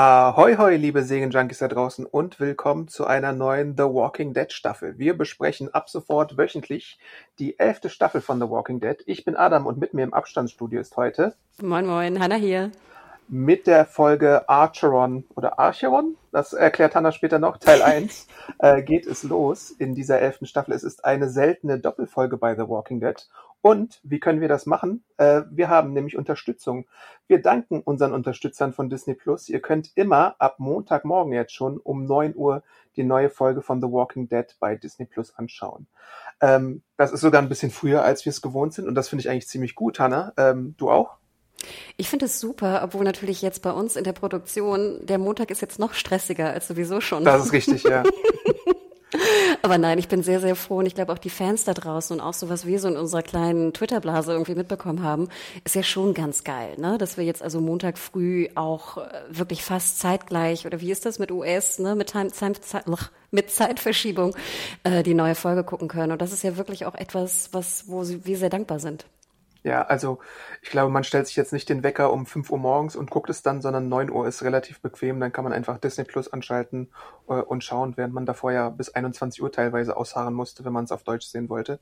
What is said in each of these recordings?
Ahoi, hoi, liebe Serienjunkies da draußen und willkommen zu einer neuen The Walking Dead Staffel. Wir besprechen ab sofort wöchentlich die elfte Staffel von The Walking Dead. Ich bin Adam und mit mir im Abstandsstudio ist heute Moin, moin, Hanna hier. Mit der Folge Archeron oder Archeron, das erklärt Hannah später noch, Teil 1, äh, geht es los in dieser elften Staffel. Es ist eine seltene Doppelfolge bei The Walking Dead. Und wie können wir das machen? Äh, wir haben nämlich Unterstützung. Wir danken unseren Unterstützern von Disney Plus. Ihr könnt immer ab Montagmorgen jetzt schon um 9 Uhr die neue Folge von The Walking Dead bei Disney Plus anschauen. Ähm, das ist sogar ein bisschen früher, als wir es gewohnt sind. Und das finde ich eigentlich ziemlich gut, Hannah. Ähm, du auch? Ich finde es super, obwohl natürlich jetzt bei uns in der Produktion der Montag ist jetzt noch stressiger als sowieso schon. Das ist richtig, ja. Aber nein, ich bin sehr, sehr froh und ich glaube auch die Fans da draußen und auch so, was wir so in unserer kleinen Twitter-Blase irgendwie mitbekommen haben, ist ja schon ganz geil, ne? Dass wir jetzt also Montag früh auch äh, wirklich fast zeitgleich oder wie ist das mit US, ne? Mit, Time, Time, Zeit, mit Zeitverschiebung äh, die neue Folge gucken können. Und das ist ja wirklich auch etwas, was, wo wir sehr dankbar sind. Ja, also ich glaube, man stellt sich jetzt nicht den Wecker um 5 Uhr morgens und guckt es dann, sondern 9 Uhr ist relativ bequem. Dann kann man einfach Disney Plus anschalten äh, und schauen, während man davor ja bis 21 Uhr teilweise ausharren musste, wenn man es auf Deutsch sehen wollte.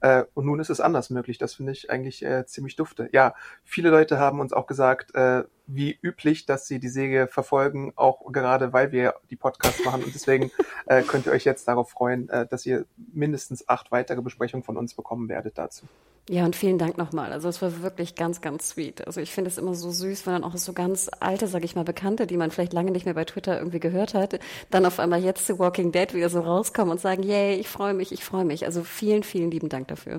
Äh, und nun ist es anders möglich. Das finde ich eigentlich äh, ziemlich dufte. Ja, viele Leute haben uns auch gesagt, äh, wie üblich, dass sie die Serie verfolgen, auch gerade weil wir die Podcasts machen. Und deswegen äh, könnt ihr euch jetzt darauf freuen, äh, dass ihr mindestens acht weitere Besprechungen von uns bekommen werdet dazu. Ja, und vielen Dank nochmal. Also es war wirklich ganz, ganz sweet. Also ich finde es immer so süß, wenn dann auch so ganz alte, sag ich mal, Bekannte, die man vielleicht lange nicht mehr bei Twitter irgendwie gehört hat, dann auf einmal jetzt zu Walking Dead wieder so rauskommen und sagen, yay, ich freue mich, ich freue mich. Also vielen, vielen lieben Dank dafür.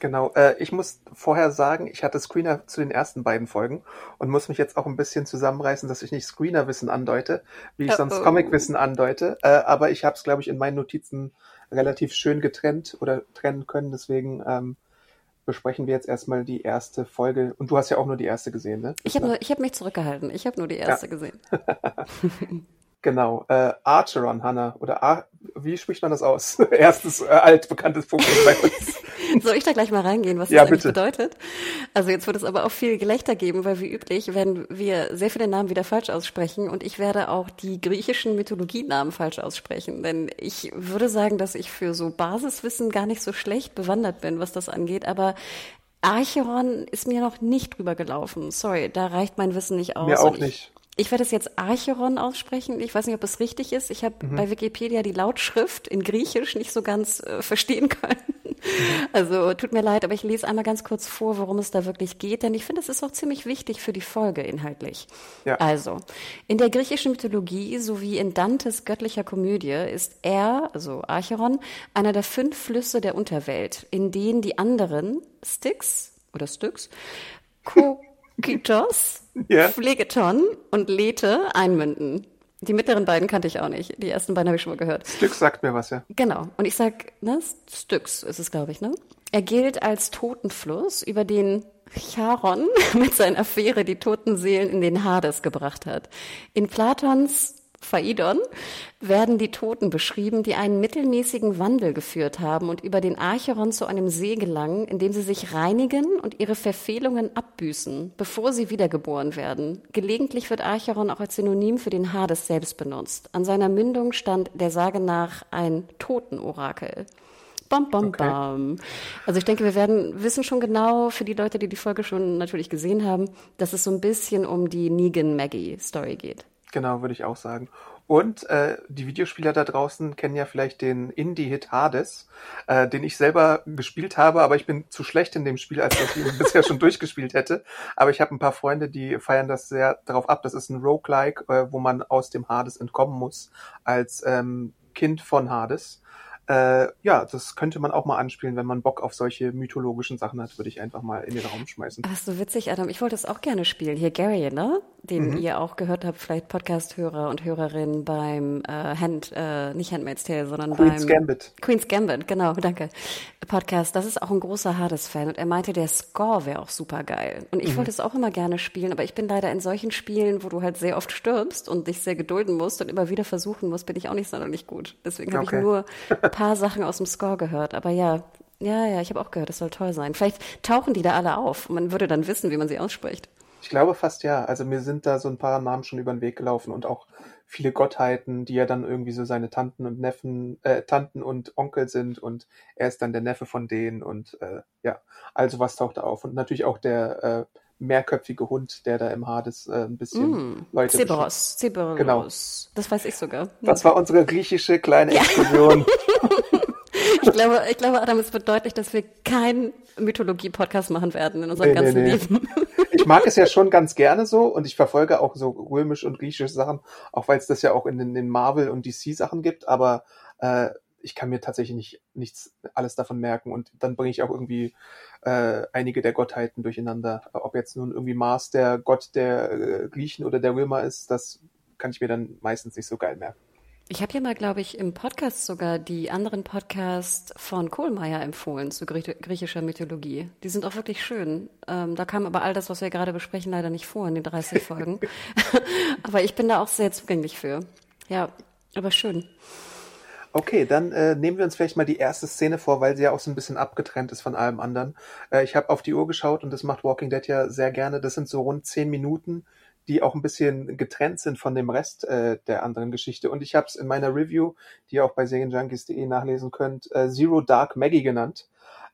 Genau, äh, ich muss vorher sagen, ich hatte Screener zu den ersten beiden Folgen und muss mich jetzt auch ein bisschen zusammenreißen, dass ich nicht Screener-Wissen andeute, wie ich Oh, sonst oh. Comic-Wissen andeute. Äh, aber ich habe es, glaube ich, in meinen Notizen relativ schön getrennt oder trennen können. Deswegen ähm, besprechen wir jetzt erstmal die erste Folge. Und du hast ja auch nur die erste gesehen, ne? Ich habe habe mich zurückgehalten. Ich habe nur die erste gesehen. Genau, äh, Archeron, Hannah. Oder Ar wie spricht man das aus? Erstes äh, altbekanntes Pokémon bei uns. Soll ich da gleich mal reingehen, was das Ja, eigentlich bitte. bedeutet? Also jetzt wird es aber auch viel Gelächter geben, weil wie üblich werden wir sehr viele Namen wieder falsch aussprechen und ich werde auch die griechischen Mythologienamen falsch aussprechen. Denn ich würde sagen, dass ich für so Basiswissen gar nicht so schlecht bewandert bin, was das angeht, aber Archeron ist mir noch nicht drüber gelaufen. Sorry, da reicht mein Wissen nicht aus. Mir auch ich, nicht. Ich werde es jetzt Archeron aussprechen. Ich weiß nicht, ob es richtig ist. Ich habe Mhm. bei Wikipedia die Lautschrift in Griechisch nicht so ganz äh, verstehen können. Mhm. Also tut mir leid, aber ich lese einmal ganz kurz vor, worum es da wirklich geht, denn ich finde, es ist auch ziemlich wichtig für die Folge inhaltlich. Ja. Also, in der griechischen Mythologie sowie in Dantes göttlicher Komödie ist er, also Archeron, einer der fünf Flüsse der Unterwelt, in denen die anderen Styx oder Styx, Kokitos, Ja. Phlegeton und Lethe einmünden. Die mittleren beiden kannte ich auch nicht. Die ersten beiden habe ich schon mal gehört. Stück sagt mir was, ja. Genau. Und ich sag, ne, Styx ist es, glaube ich, ne? Er gilt als Totenfluss, über den Charon mit seiner Affäre die toten Seelen in den Hades gebracht hat. In Platons Phaidon werden die Toten beschrieben, die einen mittelmäßigen Wandel geführt haben und über den Archeron zu einem See gelangen, in dem sie sich reinigen und ihre Verfehlungen abbüßen, bevor sie wiedergeboren werden. Gelegentlich wird Archeron auch als Synonym für den Hades selbst benutzt. An seiner Mündung stand der Sage nach ein Totenorakel. Bam, bam, Okay. bam. Also ich denke, wir werden wissen schon genau, für die Leute, die die Folge schon natürlich gesehen haben, dass es so ein bisschen um die Negan-Maggie-Story geht. Genau, würde ich auch sagen. Und äh, die Videospieler da draußen kennen ja vielleicht den Indie-Hit Hades, äh, den ich selber gespielt habe, aber ich bin zu schlecht in dem Spiel, als dass ich ihn bisher schon durchgespielt hätte. Aber ich habe ein paar Freunde, die feiern das sehr darauf ab. Das ist ein Roguelike, äh, wo man aus dem Hades entkommen muss als ähm, Kind von Hades. Äh, ja, das könnte man auch mal anspielen, wenn man Bock auf solche mythologischen Sachen hat, würde ich einfach mal in den Raum schmeißen. Ach so witzig, Adam. Ich wollte das auch gerne spielen. Hier Gary, ne? Den mhm. ihr auch gehört habt, vielleicht Podcast-Hörer und Hörerinnen beim äh, Hand, äh, nicht Handmaid's Tale, sondern Queen's beim Gambit. Queen's Gambit, genau, danke. Podcast. Das ist auch ein großer Hades-Fan und er meinte, der Score wäre auch super geil. Und ich mhm. wollte es auch immer gerne spielen, aber ich bin leider in solchen Spielen, wo du halt sehr oft stirbst und dich sehr gedulden musst und immer wieder versuchen musst, bin ich auch nicht sonderlich gut. Deswegen habe okay. ich nur paar Sachen aus dem Score gehört. Aber ja, ja, ja, ich habe auch gehört, das soll toll sein. Vielleicht tauchen die da alle auf. Man würde dann wissen, wie man sie ausspricht. Ich glaube fast ja. Also mir sind da so ein paar Namen schon über den Weg gelaufen und auch viele Gottheiten, die ja dann irgendwie so seine Tanten und Neffen, äh, Tanten und Onkel sind und er ist dann der Neffe von denen und äh, ja, also was taucht da auf. Und natürlich auch der äh, mehrköpfige Hund, der da im Hades äh, ein bisschen mm, Leute Cerberus, Cerberus. Genau. Das weiß ich sogar. Das war unsere griechische kleine Explosion. ich glaube, ich glaube, Adam, es wird deutlich, dass wir keinen Mythologie-Podcast machen werden in unserem nee, ganzen nee, nee. Leben. Ich mag es ja schon ganz gerne so und ich verfolge auch so römisch und griechische Sachen, auch weil es das ja auch in den, Marvel- und DC-Sachen gibt, aber äh, ich kann mir tatsächlich nicht nichts alles davon merken und dann bringe ich auch irgendwie äh, einige der Gottheiten durcheinander. Ob jetzt nun irgendwie Mars der Gott der äh, Griechen oder der Römer ist, das kann ich mir dann meistens nicht so geil merken. Ich habe ja mal, glaube ich, im Podcast sogar die anderen Podcasts von Kohlmeier empfohlen zu griechischer Mythologie. Die sind auch wirklich schön. Ähm, da kam aber all das, was wir gerade besprechen, leider nicht vor in den 30 Folgen. aber ich bin da auch sehr zugänglich für. Ja, aber schön. Okay, dann äh, nehmen wir uns vielleicht mal die erste Szene vor, weil sie ja auch so ein bisschen abgetrennt ist von allem anderen. Äh, ich habe auf die Uhr geschaut und das macht Walking Dead ja sehr gerne. Das sind so rund zehn Minuten die auch ein bisschen getrennt sind von dem Rest äh, der anderen Geschichte. Und ich habe es in meiner Review, die ihr auch bei serienjunkies.de nachlesen könnt, äh, Zero Dark Maggie genannt.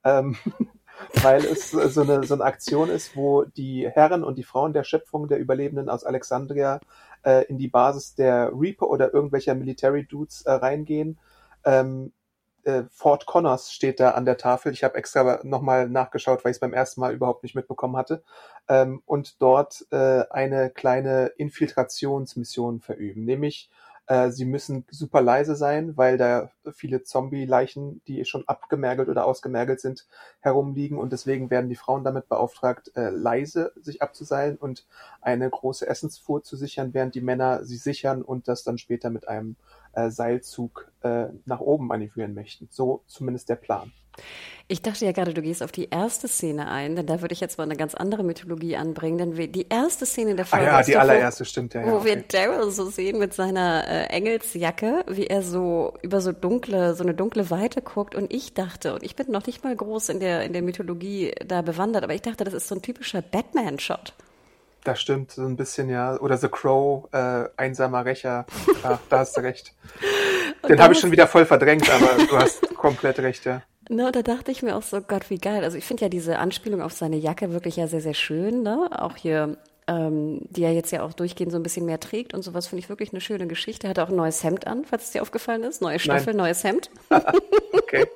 Ähm, weil es so eine, so eine Aktion ist, wo die Herren und die Frauen der Schöpfung der Überlebenden aus Alexandria äh, in die Basis der Reaper oder irgendwelcher Military Dudes äh, reingehen, ähm, äh, Fort Connors steht da an der Tafel. Ich habe extra nochmal nachgeschaut, weil ich es beim ersten Mal überhaupt nicht mitbekommen hatte. Ähm, und dort äh, eine kleine Infiltrationsmission verüben. Nämlich, äh, sie müssen super leise sein, weil da viele Zombie-Leichen, die schon abgemergelt oder ausgemergelt sind, herumliegen. Und deswegen werden die Frauen damit beauftragt, äh, leise sich abzuseilen und eine große Essensfuhr zu sichern, während die Männer sie sichern und das dann später mit einem Seilzug äh, nach oben manövrieren möchten. So zumindest der Plan. Ich dachte ja gerade, du gehst auf die erste Szene ein, denn da würde ich jetzt mal eine ganz andere Mythologie anbringen, denn wir, die erste Szene der Folge ah ja, die allererste, wo, stimmt ja. Wo ja, wir Daryl so sehen mit seiner äh, Engelsjacke, wie er so über so dunkle, so eine dunkle Weite guckt und ich dachte, und ich bin noch nicht mal groß in der, in der Mythologie da bewandert, aber ich dachte, das ist so ein typischer Batman-Shot. Das stimmt, so ein bisschen, ja. Oder The Crow, äh, einsamer Rächer. Ach, da hast du recht. Den habe ich schon wieder voll verdrängt, aber du hast komplett recht, ja. Ne, da dachte ich mir auch so, Gott, wie geil. Also ich finde ja diese Anspielung auf seine Jacke wirklich ja sehr, sehr schön, ne? Auch hier, ähm, die er jetzt ja auch durchgehend so ein bisschen mehr trägt und sowas finde ich wirklich eine schöne Geschichte. Er hat auch ein neues Hemd an, falls es dir aufgefallen ist. Neue Staffel, Nein. neues Hemd. okay.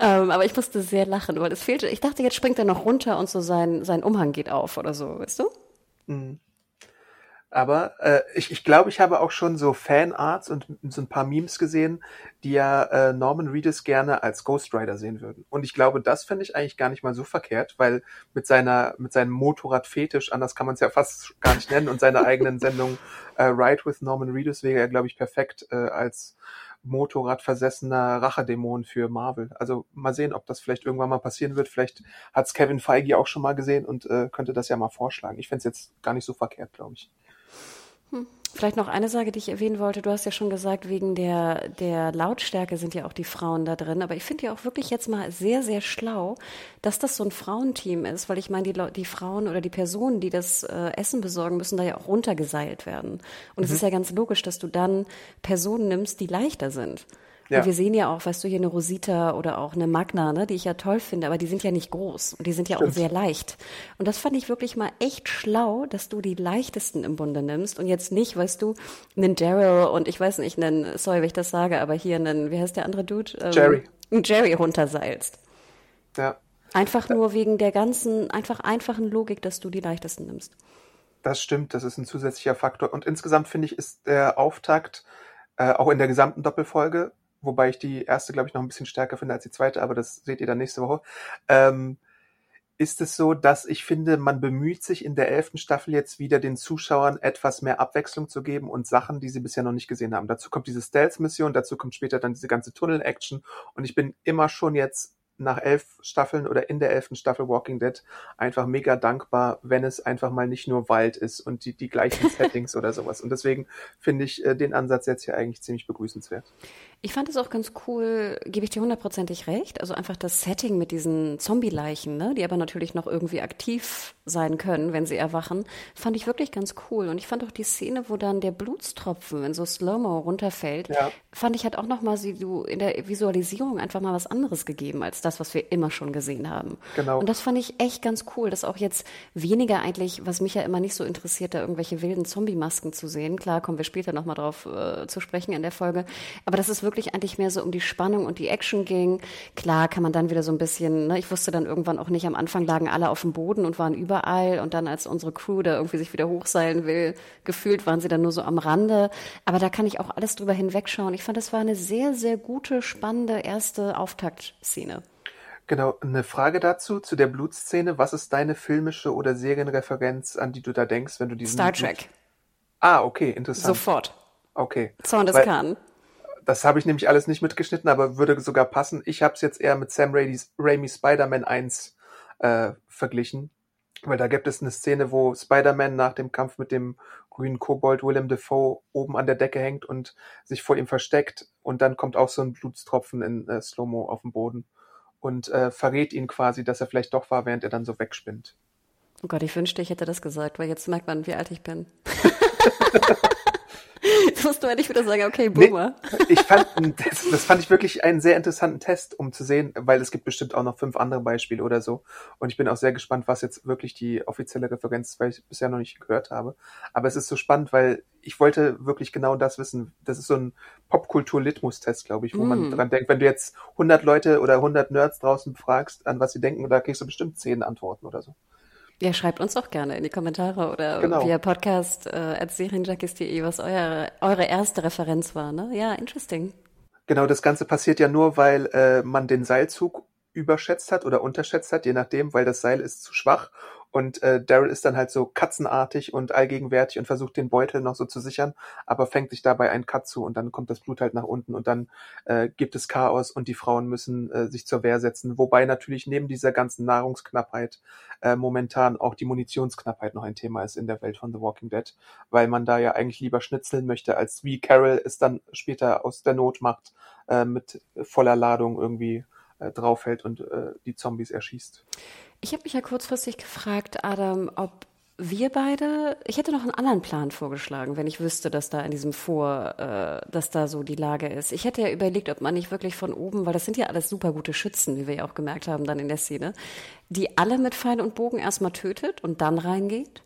ähm, aber ich musste sehr lachen, weil es fehlte. Ich dachte, jetzt springt er noch runter und so sein, sein Umhang geht auf oder so, weißt du? Mhm. Aber äh, ich, ich glaube, ich habe auch schon so Fanarts und so ein paar Memes gesehen, die ja äh, Norman Reedus gerne als Ghost Rider sehen würden. Und ich glaube, das finde ich eigentlich gar nicht mal so verkehrt, weil mit seiner mit seinem Motorradfetisch, anders kann man es ja fast gar nicht nennen, und seiner eigenen Sendung äh, Ride with Norman Reedus wäre er, glaube ich, perfekt äh, als Motorradversessener Rachedämon für Marvel. Also mal sehen, ob das vielleicht irgendwann mal passieren wird. Vielleicht hat es Kevin Feige auch schon mal gesehen und äh, könnte das ja mal vorschlagen. Ich fände es jetzt gar nicht so verkehrt, glaube ich. Hm. Vielleicht noch eine Sache, die ich erwähnen wollte. Du hast ja schon gesagt, wegen der, der Lautstärke sind ja auch die Frauen da drin. Aber ich finde ja auch wirklich jetzt mal sehr, sehr schlau, dass das so ein Frauenteam ist, weil ich meine, die, die Frauen oder die Personen, die das äh, Essen besorgen, müssen da ja auch runtergeseilt werden. Und mhm. es ist ja ganz logisch, dass du dann Personen nimmst, die leichter sind. Ja. Und wir sehen ja auch, weißt du, hier eine Rosita oder auch eine Magna, ne, die ich ja toll finde, aber die sind ja nicht groß und die sind ja Stimmt. auch sehr leicht. Und das fand ich wirklich mal echt schlau, dass du die leichtesten im Bunde nimmst und jetzt nicht, weißt du, einen Daryl und ich weiß nicht, einen, sorry, wenn ich das sage, aber hier einen, wie heißt der andere Dude? Ähm, Jerry. Jerry runterseilst. Ja. Einfach nur wegen der ganzen, einfach einfachen Logik, dass du die leichtesten nimmst. Das stimmt, das ist ein zusätzlicher Faktor. Und insgesamt finde ich, ist der Auftakt äh, auch in der gesamten Doppelfolge wobei ich die erste, glaube ich, noch ein bisschen stärker finde als die zweite, aber das seht ihr dann nächste Woche. Ähm, ist es so, dass ich finde, man bemüht sich in der elften Staffel jetzt wieder den Zuschauern etwas mehr Abwechslung zu geben und Sachen, die sie bisher noch nicht gesehen haben. Dazu kommt diese Stealth-Mission, dazu kommt später dann diese ganze Tunnel-Action und ich bin immer schon jetzt nach elf Staffeln oder in der elften Staffel Walking Dead einfach mega dankbar, wenn es einfach mal nicht nur Wald ist und die, die gleichen Settings oder sowas. Und deswegen finde ich äh, den Ansatz jetzt hier eigentlich ziemlich begrüßenswert. Ich fand es auch ganz cool, gebe ich dir hundertprozentig recht. Also einfach das Setting mit diesen Zombie-Leichen, ne, die aber natürlich noch irgendwie aktiv sein können, wenn sie erwachen, fand ich wirklich ganz cool. Und ich fand auch die Szene, wo dann der Blutstropfen in so Slow-Mo runterfällt, ja. fand ich hat auch nochmal du in der Visualisierung einfach mal was anderes gegeben als das, was wir immer schon gesehen haben. Genau. Und das fand ich echt ganz cool, dass auch jetzt weniger eigentlich, was mich ja immer nicht so interessiert, da irgendwelche wilden Zombie-Masken zu sehen. Klar, kommen wir später nochmal drauf äh, zu sprechen in der Folge. Aber das ist wirklich wirklich eigentlich mehr so um die Spannung und die Action ging. Klar kann man dann wieder so ein bisschen, ne, ich wusste dann irgendwann auch nicht, am Anfang lagen alle auf dem Boden und waren überall und dann als unsere Crew da irgendwie sich wieder hochseilen will, gefühlt waren sie dann nur so am Rande. Aber da kann ich auch alles drüber hinwegschauen. Ich fand, das war eine sehr, sehr gute, spannende erste Auftaktszene. Genau, eine Frage dazu, zu der Blutszene. Was ist deine filmische oder Serienreferenz, an die du da denkst, wenn du diesen. Star Trek. Blut ah, okay, interessant. Sofort. Okay. Zorn des Khan. Das habe ich nämlich alles nicht mitgeschnitten, aber würde sogar passen. Ich habe es jetzt eher mit Sam Raimi's, Raimi Spider-Man 1 äh, verglichen. Weil da gibt es eine Szene, wo Spider-Man nach dem Kampf mit dem grünen Kobold Willem Dafoe oben an der Decke hängt und sich vor ihm versteckt. Und dann kommt auch so ein Blutstropfen in äh, Slow-Mo auf den Boden und äh, verrät ihn quasi, dass er vielleicht doch war, während er dann so wegspinnt. Oh Gott, ich wünschte, ich hätte das gesagt, weil jetzt merkt man, wie alt ich bin. Jetzt musst du endlich wieder sagen, okay, Boomer. Nee, ich fand, das, das, fand ich wirklich einen sehr interessanten Test, um zu sehen, weil es gibt bestimmt auch noch fünf andere Beispiele oder so. Und ich bin auch sehr gespannt, was jetzt wirklich die offizielle Referenz ist, weil ich bisher noch nicht gehört habe. Aber es ist so spannend, weil ich wollte wirklich genau das wissen. Das ist so ein Popkultur-Litmus-Test, glaube ich, wo mm. man dran denkt, wenn du jetzt 100 Leute oder 100 Nerds draußen fragst, an was sie denken, da kriegst du bestimmt zehn Antworten oder so. Ja, schreibt uns doch gerne in die Kommentare oder genau. via Podcast äh, serienjackies.de, was eure, eure erste Referenz war. Ne? Ja, interesting. Genau, das Ganze passiert ja nur, weil äh, man den Seilzug überschätzt hat oder unterschätzt hat, je nachdem, weil das Seil ist zu schwach und äh, Daryl ist dann halt so katzenartig und allgegenwärtig und versucht den Beutel noch so zu sichern, aber fängt sich dabei ein Cut zu und dann kommt das Blut halt nach unten und dann äh, gibt es Chaos und die Frauen müssen äh, sich zur Wehr setzen. Wobei natürlich neben dieser ganzen Nahrungsknappheit äh, momentan auch die Munitionsknappheit noch ein Thema ist in der Welt von The Walking Dead, weil man da ja eigentlich lieber schnitzeln möchte, als wie Carol es dann später aus der Not macht, äh, mit voller Ladung irgendwie äh, draufhält und äh, die Zombies erschießt. Ich habe mich ja kurzfristig gefragt, Adam, ob wir beide, ich hätte noch einen anderen Plan vorgeschlagen, wenn ich wüsste, dass da in diesem Vor, äh, dass da so die Lage ist. Ich hätte ja überlegt, ob man nicht wirklich von oben, weil das sind ja alles super gute Schützen, wie wir ja auch gemerkt haben dann in der Szene, die alle mit Pfeil und Bogen erstmal tötet und dann reingeht.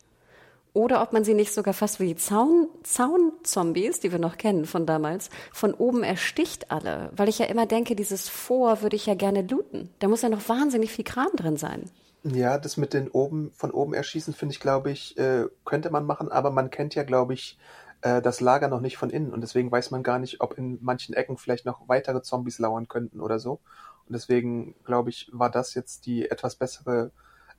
Oder ob man sie nicht sogar fast wie die Zaun, Zaun-Zombies, die wir noch kennen von damals, von oben ersticht alle. Weil ich ja immer denke, dieses Vor würde ich ja gerne looten. Da muss ja noch wahnsinnig viel Kram drin sein. Ja, das mit den oben, von oben erschießen, finde ich, glaube ich, äh, könnte man machen, aber man kennt ja, glaube ich, äh, das Lager noch nicht von innen und deswegen weiß man gar nicht, ob in manchen Ecken vielleicht noch weitere Zombies lauern könnten oder so. Und deswegen, glaube ich, war das jetzt die etwas bessere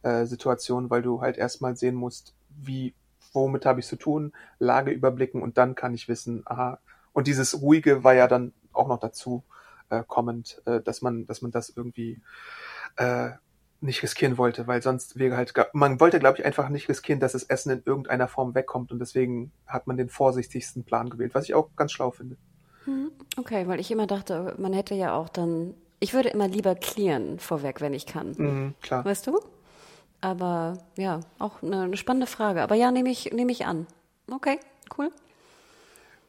äh, Situation, weil du halt erstmal sehen musst, wie, womit habe ich zu tun, Lage überblicken und dann kann ich wissen, aha, und dieses Ruhige war ja dann auch noch dazu äh, kommend, äh, dass man, dass man das irgendwie äh, nicht riskieren wollte, weil sonst wäre halt, man wollte, glaube ich, einfach nicht riskieren, dass das Essen in irgendeiner Form wegkommt und deswegen hat man den vorsichtigsten Plan gewählt, was ich auch ganz schlau finde. Hm, okay, weil ich immer dachte, man hätte ja auch dann, ich würde immer lieber clearen vorweg, wenn ich kann. Mhm, klar. Weißt du? Aber ja, auch eine, eine spannende Frage. Aber ja, nehme ich, nehme ich an. Okay, cool.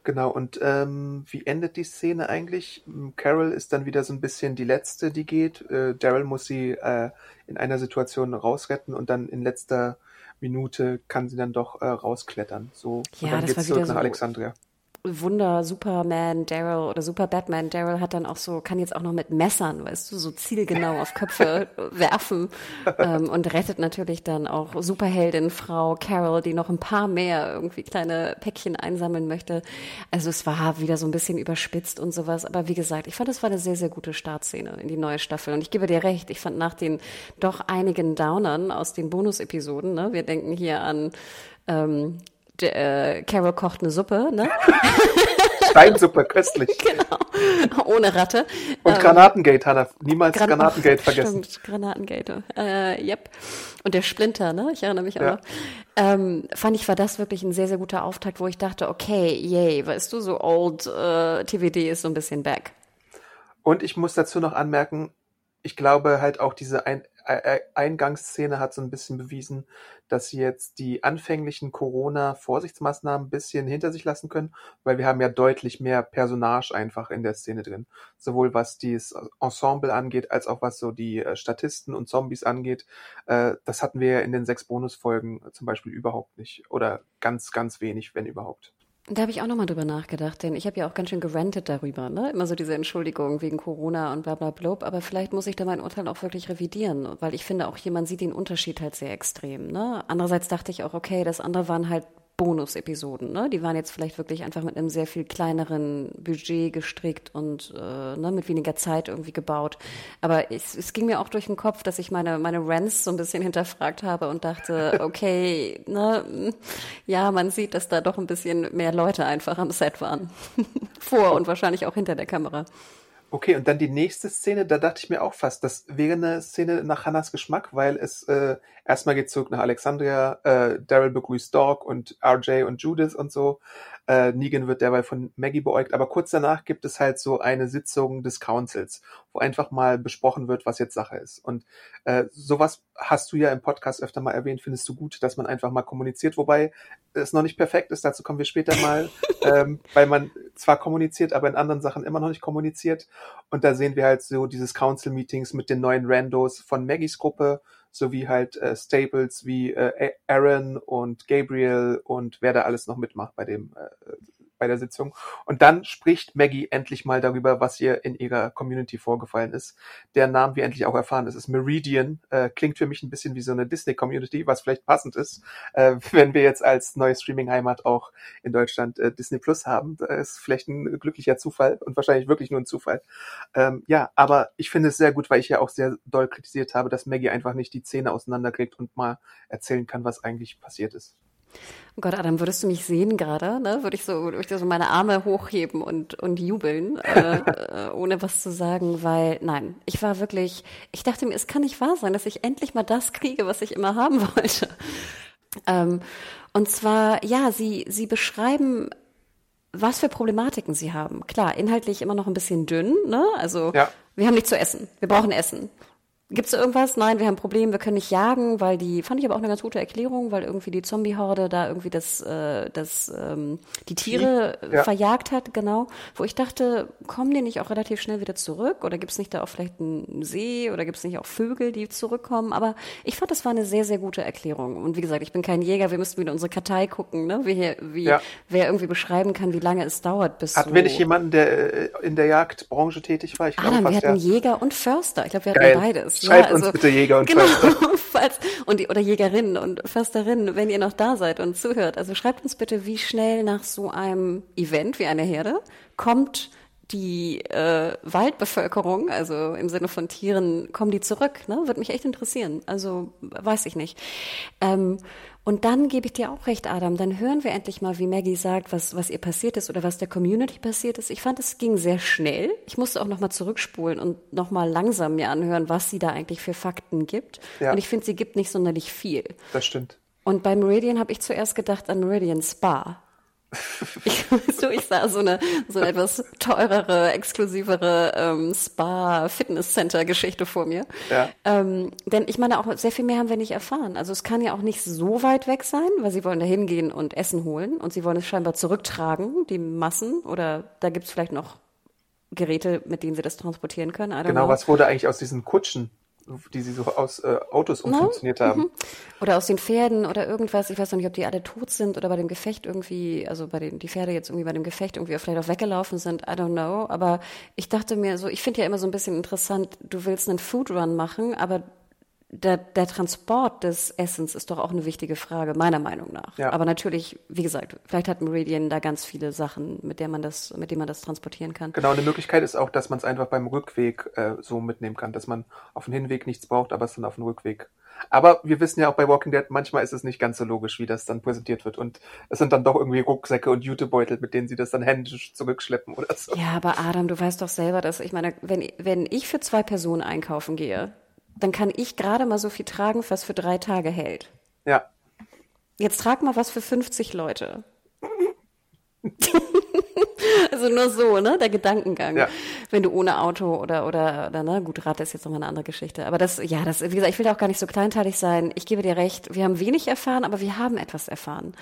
Genau, und ähm, wie endet die Szene eigentlich? Carol ist dann wieder so ein bisschen die Letzte, die geht. Äh, Daryl muss sie äh, in einer Situation rausretten und dann in letzter Minute kann sie dann doch äh, rausklettern. So, ja, und dann geht's zurück nach so Alexandria. Wunder Superman Daryl oder Super Batman Daryl hat dann auch so, kann jetzt auch noch mit Messern, weißt du, so zielgenau auf Köpfe werfen ähm, und rettet natürlich dann auch Superheldin Frau Carol, die noch ein paar mehr irgendwie kleine Päckchen einsammeln möchte. Also es war wieder so ein bisschen überspitzt und sowas, aber wie gesagt, ich fand, es war eine sehr, sehr gute Startszene in die neue Staffel und ich gebe dir recht, ich fand nach den doch einigen Downern aus den Bonus-Episoden, ne, wir denken hier an ähm, äh, Carol kocht eine Suppe, ne? Steinsuppe, köstlich. genau. Ohne Ratte. Und Ähm, Granatengate, Hannah. Niemals Gran- Granatengate Ach, vergessen. Stimmt, Granatengate. Äh, yep. Und der Splinter, ne? Ich erinnere mich auch Ja. noch. Ähm, fand ich, war das wirklich ein sehr, sehr guter Auftakt, wo ich dachte, okay, yay, weißt du, so old äh, TVD ist so ein bisschen back. Und ich muss dazu noch anmerken, ich glaube halt auch diese ein Eingangsszene hat so ein bisschen bewiesen, dass sie jetzt die anfänglichen Corona-Vorsichtsmaßnahmen ein bisschen hinter sich lassen können, weil wir haben ja deutlich mehr Personage einfach in der Szene drin. Sowohl was dieses Ensemble angeht, als auch was so die äh, Statisten und Zombies angeht. Äh, Das hatten wir ja in den sechs Bonusfolgen zum Beispiel überhaupt nicht. Oder ganz, ganz wenig, wenn überhaupt. Da habe ich auch nochmal drüber nachgedacht, denn ich habe ja auch ganz schön gerantet darüber, ne? Immer so diese Entschuldigung wegen Corona und bla bla blub, aber vielleicht muss ich da mein Urteil auch wirklich revidieren, weil ich finde auch hier, man sieht den Unterschied halt sehr extrem, ne? Andererseits dachte ich auch, okay, das andere waren halt Bonus-Episoden, ne? Die waren jetzt vielleicht wirklich einfach mit einem sehr viel kleineren Budget gestrickt und äh, ne, mit weniger Zeit irgendwie gebaut. Aber es, es ging mir auch durch den Kopf, dass ich meine, meine Rants so ein bisschen hinterfragt habe und dachte, okay, ne, ja, man sieht, dass da doch ein bisschen mehr Leute einfach am Set waren. Vor und wahrscheinlich auch hinter der Kamera. Okay, und dann die nächste Szene, da dachte ich mir auch fast, das wäre eine Szene nach Hannas Geschmack, weil es äh, erstmal geht zurück nach Alexandria, äh, Daryl begrüßt Dog und RJ und Judith und so. Äh, Negan wird derweil von Maggie beäugt, aber kurz danach gibt es halt so eine Sitzung des Councils, wo einfach mal besprochen wird, was jetzt Sache ist. Und äh, sowas hast du ja im Podcast öfter mal erwähnt, findest du gut, dass man einfach mal kommuniziert, wobei es noch nicht perfekt ist, dazu kommen wir später mal, ähm, weil man zwar kommuniziert, aber in anderen Sachen immer noch nicht kommuniziert. Und da sehen wir halt so dieses Council-Meetings mit den neuen Randos von Maggies Gruppe, sowie halt äh, Staples wie äh, Aaron und Gabriel und wer da alles noch mitmacht bei dem äh, bei der Sitzung. Und dann spricht Maggie endlich mal darüber, was ihr in ihrer Community vorgefallen ist. Der Namen wir endlich auch erfahren, das ist Meridian. Äh, klingt für mich ein bisschen wie so eine Disney-Community, was vielleicht passend ist, äh, wenn wir jetzt als neue Streaming-Heimat auch in Deutschland äh, Disney Plus haben. Das ist vielleicht ein glücklicher Zufall und wahrscheinlich wirklich nur ein Zufall. Ähm, ja, aber ich finde es sehr gut, weil ich ja auch sehr doll kritisiert habe, dass Maggie einfach nicht die Zähne auseinanderkriegt und mal erzählen kann, was eigentlich passiert ist. Oh Gott, Adam, würdest du mich sehen gerade? Ne? Würde ich so, würde ich so meine Arme hochheben und, und jubeln, äh, ohne was zu sagen, weil nein, ich war wirklich, ich dachte mir, es kann nicht wahr sein, dass ich endlich mal das kriege, was ich immer haben wollte. Ähm, und zwar, ja, sie, sie beschreiben was für Problematiken sie haben. Klar, inhaltlich immer noch ein bisschen dünn, ne? Also Ja. wir haben nichts zu essen. Wir brauchen Essen. Gibt's da irgendwas? Nein, wir haben ein Problem, wir können nicht jagen, weil die, fand ich aber auch eine ganz gute Erklärung, weil irgendwie die Zombie-Horde da irgendwie das, äh, das, ähm, die Tiere Ja. verjagt hat, genau. Wo ich dachte, kommen die nicht auch relativ schnell wieder zurück? Oder gibt's nicht da auch vielleicht einen See? Oder gibt's nicht auch Vögel, die zurückkommen? Aber ich fand, das war eine sehr, sehr gute Erklärung. Und wie gesagt, ich bin kein Jäger, wir müssten wieder unsere Kartei gucken, ne? Wie, wie, Ja. wer irgendwie beschreiben kann, wie lange es dauert, bis Hatten so wir nicht jemanden, der äh, in der Jagdbranche tätig war? Ich glaube Adam, wir hatten ja. Jäger und Förster. Ich glaube, wir hatten Geil. beides. Schreibt uns bitte Jäger und genau, Förster. Falls, und oder Jägerinnen und Försterinnen, wenn ihr noch da seid und zuhört. Also schreibt uns bitte, wie schnell nach so einem Event wie eine Herde kommt die äh, Waldbevölkerung, also im Sinne von Tieren, kommen die zurück? Ne? Würde mich echt interessieren. Also weiß ich nicht. Ähm, und dann gebe ich dir auch recht, Adam. Dann hören wir endlich mal, wie Maggie sagt, was, was ihr passiert ist oder was der Community passiert ist. Ich fand, es ging sehr schnell. Ich musste auch nochmal zurückspulen und nochmal langsam mir anhören, was sie da eigentlich für Fakten gibt. Ja. Und ich finde, sie gibt nicht sonderlich viel. Das stimmt. Und bei Meridian habe ich zuerst gedacht an Meridian Spa. Ich, so, ich sah so eine, so eine etwas teurere, exklusivere ähm, Spa-Fitness-Center-Geschichte vor mir. Ja. Ähm, denn ich meine, auch sehr viel mehr haben wir nicht erfahren. Also es kann ja auch nicht so weit weg sein, weil sie wollen da hingehen und Essen holen und sie wollen es scheinbar zurücktragen, die Massen. Oder da gibt es vielleicht noch Geräte, mit denen sie das transportieren können. genau, know. was wurde eigentlich aus diesen Kutschen? Die sie so aus äh, Autos umfunktioniert no? haben. Mhm. Oder aus den Pferden oder irgendwas. Ich weiß noch nicht, ob die alle tot sind oder bei dem Gefecht irgendwie, also bei den, die Pferde jetzt irgendwie bei dem Gefecht irgendwie vielleicht auch weggelaufen sind. I don't know. Aber ich dachte mir so, ich finde ja immer so ein bisschen interessant, du willst einen Food Run machen, aber der, der Transport des Essens ist doch auch eine wichtige Frage, meiner Meinung nach. Ja. Aber natürlich, wie gesagt, vielleicht hat Meridian da ganz viele Sachen, mit der man das, mit denen man das transportieren kann. Genau, eine Möglichkeit ist auch, dass man es einfach beim Rückweg äh, so mitnehmen kann, dass man auf dem Hinweg nichts braucht, aber es dann auf dem Rückweg. Aber wir wissen ja auch bei Walking Dead, manchmal ist es nicht ganz so logisch, wie das dann präsentiert wird. Und es sind dann doch irgendwie Rucksäcke und Jutebeutel, mit denen sie das dann händisch zurückschleppen oder so. Ja, aber Adam, du weißt doch selber, dass ich meine, wenn, wenn ich für zwei Personen einkaufen gehe, dann kann ich gerade mal so viel tragen, was für drei Tage hält. Ja. Jetzt trag mal was für 50 Leute. also nur so, ne, der Gedankengang. Ja. Wenn du ohne Auto oder, oder, oder, ne, gut, Rad ist jetzt nochmal eine andere Geschichte. Aber das, ja, das, wie gesagt, ich will auch gar nicht so kleinteilig sein. Ich gebe dir recht, wir haben wenig erfahren, aber wir haben etwas erfahren.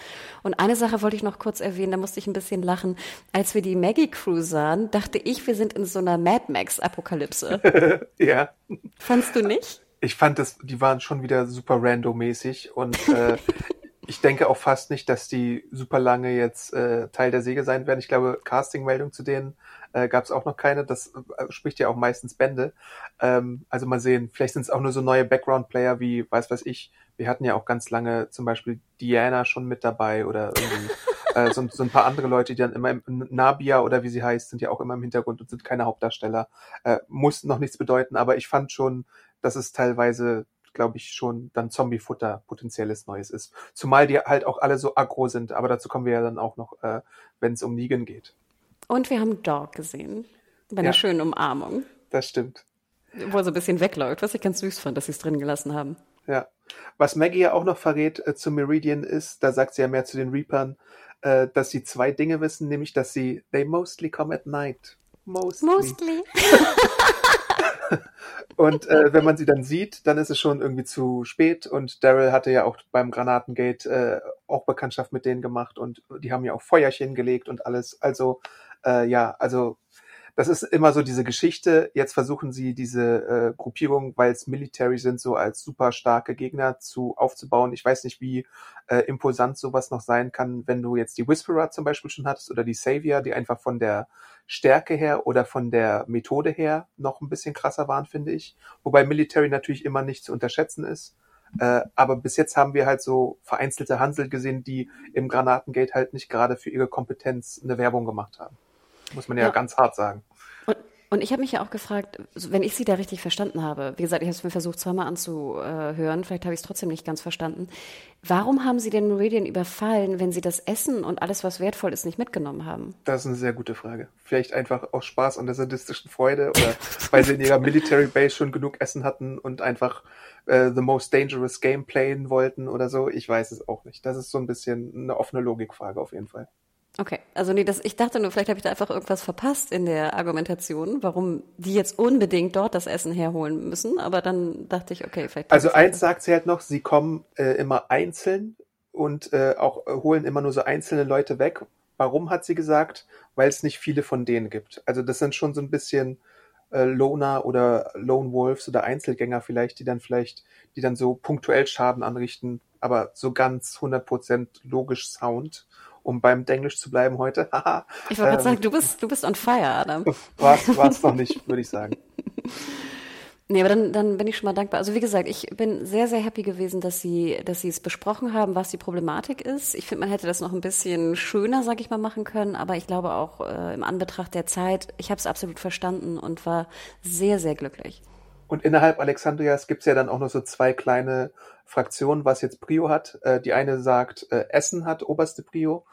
Und eine Sache wollte ich noch kurz erwähnen, da musste ich ein bisschen lachen. Als wir die Maggie Crew sahen, dachte ich, wir sind in so einer Mad Max Apokalypse. ja. Fandst du nicht? Ich fand das, die waren schon wieder super randommäßig und äh, ich denke auch fast nicht, dass die super lange jetzt äh, Teil der Säge sein werden. Ich glaube, Casting-Meldung zu denen äh, gab es auch noch keine. Das äh, spricht ja auch meistens Bände. Ähm, also mal sehen, vielleicht sind es auch nur so neue Background-Player wie, weiß was ich, wir hatten ja auch ganz lange zum Beispiel Diana schon mit dabei oder irgendwie äh, so, so, ein paar andere Leute, die dann immer im Nabia oder wie sie heißt, sind ja auch immer im Hintergrund und sind keine Hauptdarsteller. Äh, muss noch nichts bedeuten, aber ich fand schon, dass es teilweise glaube ich, schon dann Zombie-Futter potenzielles Neues ist. Zumal die halt auch alle so aggro sind, aber dazu kommen wir ja dann auch noch, äh, wenn es um Negan geht. Und wir haben Dog gesehen. Bei einer ja, schönen Umarmung. Das stimmt. Wo er so ein bisschen wegläuft, was ich ganz süß fand, dass sie es drin gelassen haben. Ja. Was Maggie ja auch noch verrät äh, zu Meridian ist, da sagt sie ja mehr zu den Reapern, äh, dass sie zwei Dinge wissen, nämlich, dass sie, they mostly come at night. Mostly. Mostly. Und äh, wenn man sie dann sieht, dann ist es schon irgendwie zu spät. Und Daryl hatte ja auch beim Granatengate äh, auch Bekanntschaft mit denen gemacht und die haben ja auch Feuerchen gelegt und alles. Also äh, ja, also das ist immer so diese Geschichte. Jetzt versuchen sie diese äh, Gruppierung, weil es Military sind, so als super starke Gegner zu aufzubauen. Ich weiß nicht, wie äh, imposant sowas noch sein kann, wenn du jetzt die Whisperer zum Beispiel schon hattest oder die Savior, die einfach von der Stärke her oder von der Methode her noch ein bisschen krasser waren, finde ich. Wobei Military natürlich immer nicht zu unterschätzen ist. Äh, aber bis jetzt haben wir halt so vereinzelte Hansel gesehen, die im Granatengate halt nicht gerade für ihre Kompetenz eine Werbung gemacht haben. Muss man ja, ja. ganz hart sagen. Und, und ich habe mich ja auch gefragt, wenn ich Sie da richtig verstanden habe, wie gesagt, ich habe es mir versucht zweimal anzuhören, vielleicht habe ich es trotzdem nicht ganz verstanden. Warum haben Sie den Meridian überfallen, wenn Sie das Essen und alles, was wertvoll ist, nicht mitgenommen haben? Das ist eine sehr gute Frage. Vielleicht einfach aus Spaß und der sadistischen Freude oder weil Sie in Ihrer Military Base schon genug Essen hatten und einfach äh, The Most Dangerous Game playen wollten oder so. Ich weiß es auch nicht. Das ist so ein bisschen eine offene Logikfrage auf jeden Fall. Okay, also nee, das, ich dachte nur, vielleicht habe ich da einfach irgendwas verpasst in der Argumentation, warum die jetzt unbedingt dort das Essen herholen müssen. Aber dann dachte ich, okay, vielleicht. Also eins sagt sie halt noch, sie kommen äh, immer einzeln und äh, auch äh, holen immer nur so einzelne Leute weg. Warum hat sie gesagt? Weil es nicht viele von denen gibt. Also das sind schon so ein bisschen äh, Loner oder Lone Wolves oder Einzelgänger vielleicht, die dann vielleicht, die dann so punktuell Schaden anrichten, aber so ganz 100% logisch Sound um beim Denglisch zu bleiben heute. ich wollte gerade ähm, sagen, du bist, du bist on fire, Adam. War es noch nicht, würde ich sagen. Nee, aber dann, dann bin ich schon mal dankbar. Also wie gesagt, ich bin sehr, sehr happy gewesen, dass Sie, dass Sie es besprochen haben, was die Problematik ist. Ich finde, man hätte das noch ein bisschen schöner, sag ich mal, machen können. Aber ich glaube auch äh, im Anbetracht der Zeit, ich habe es absolut verstanden und war sehr, sehr glücklich. Und innerhalb Alexandrias gibt's ja dann auch noch so zwei kleine Fraktionen, was jetzt Prio hat. Äh, die eine sagt, äh, Essen hat oberste Prio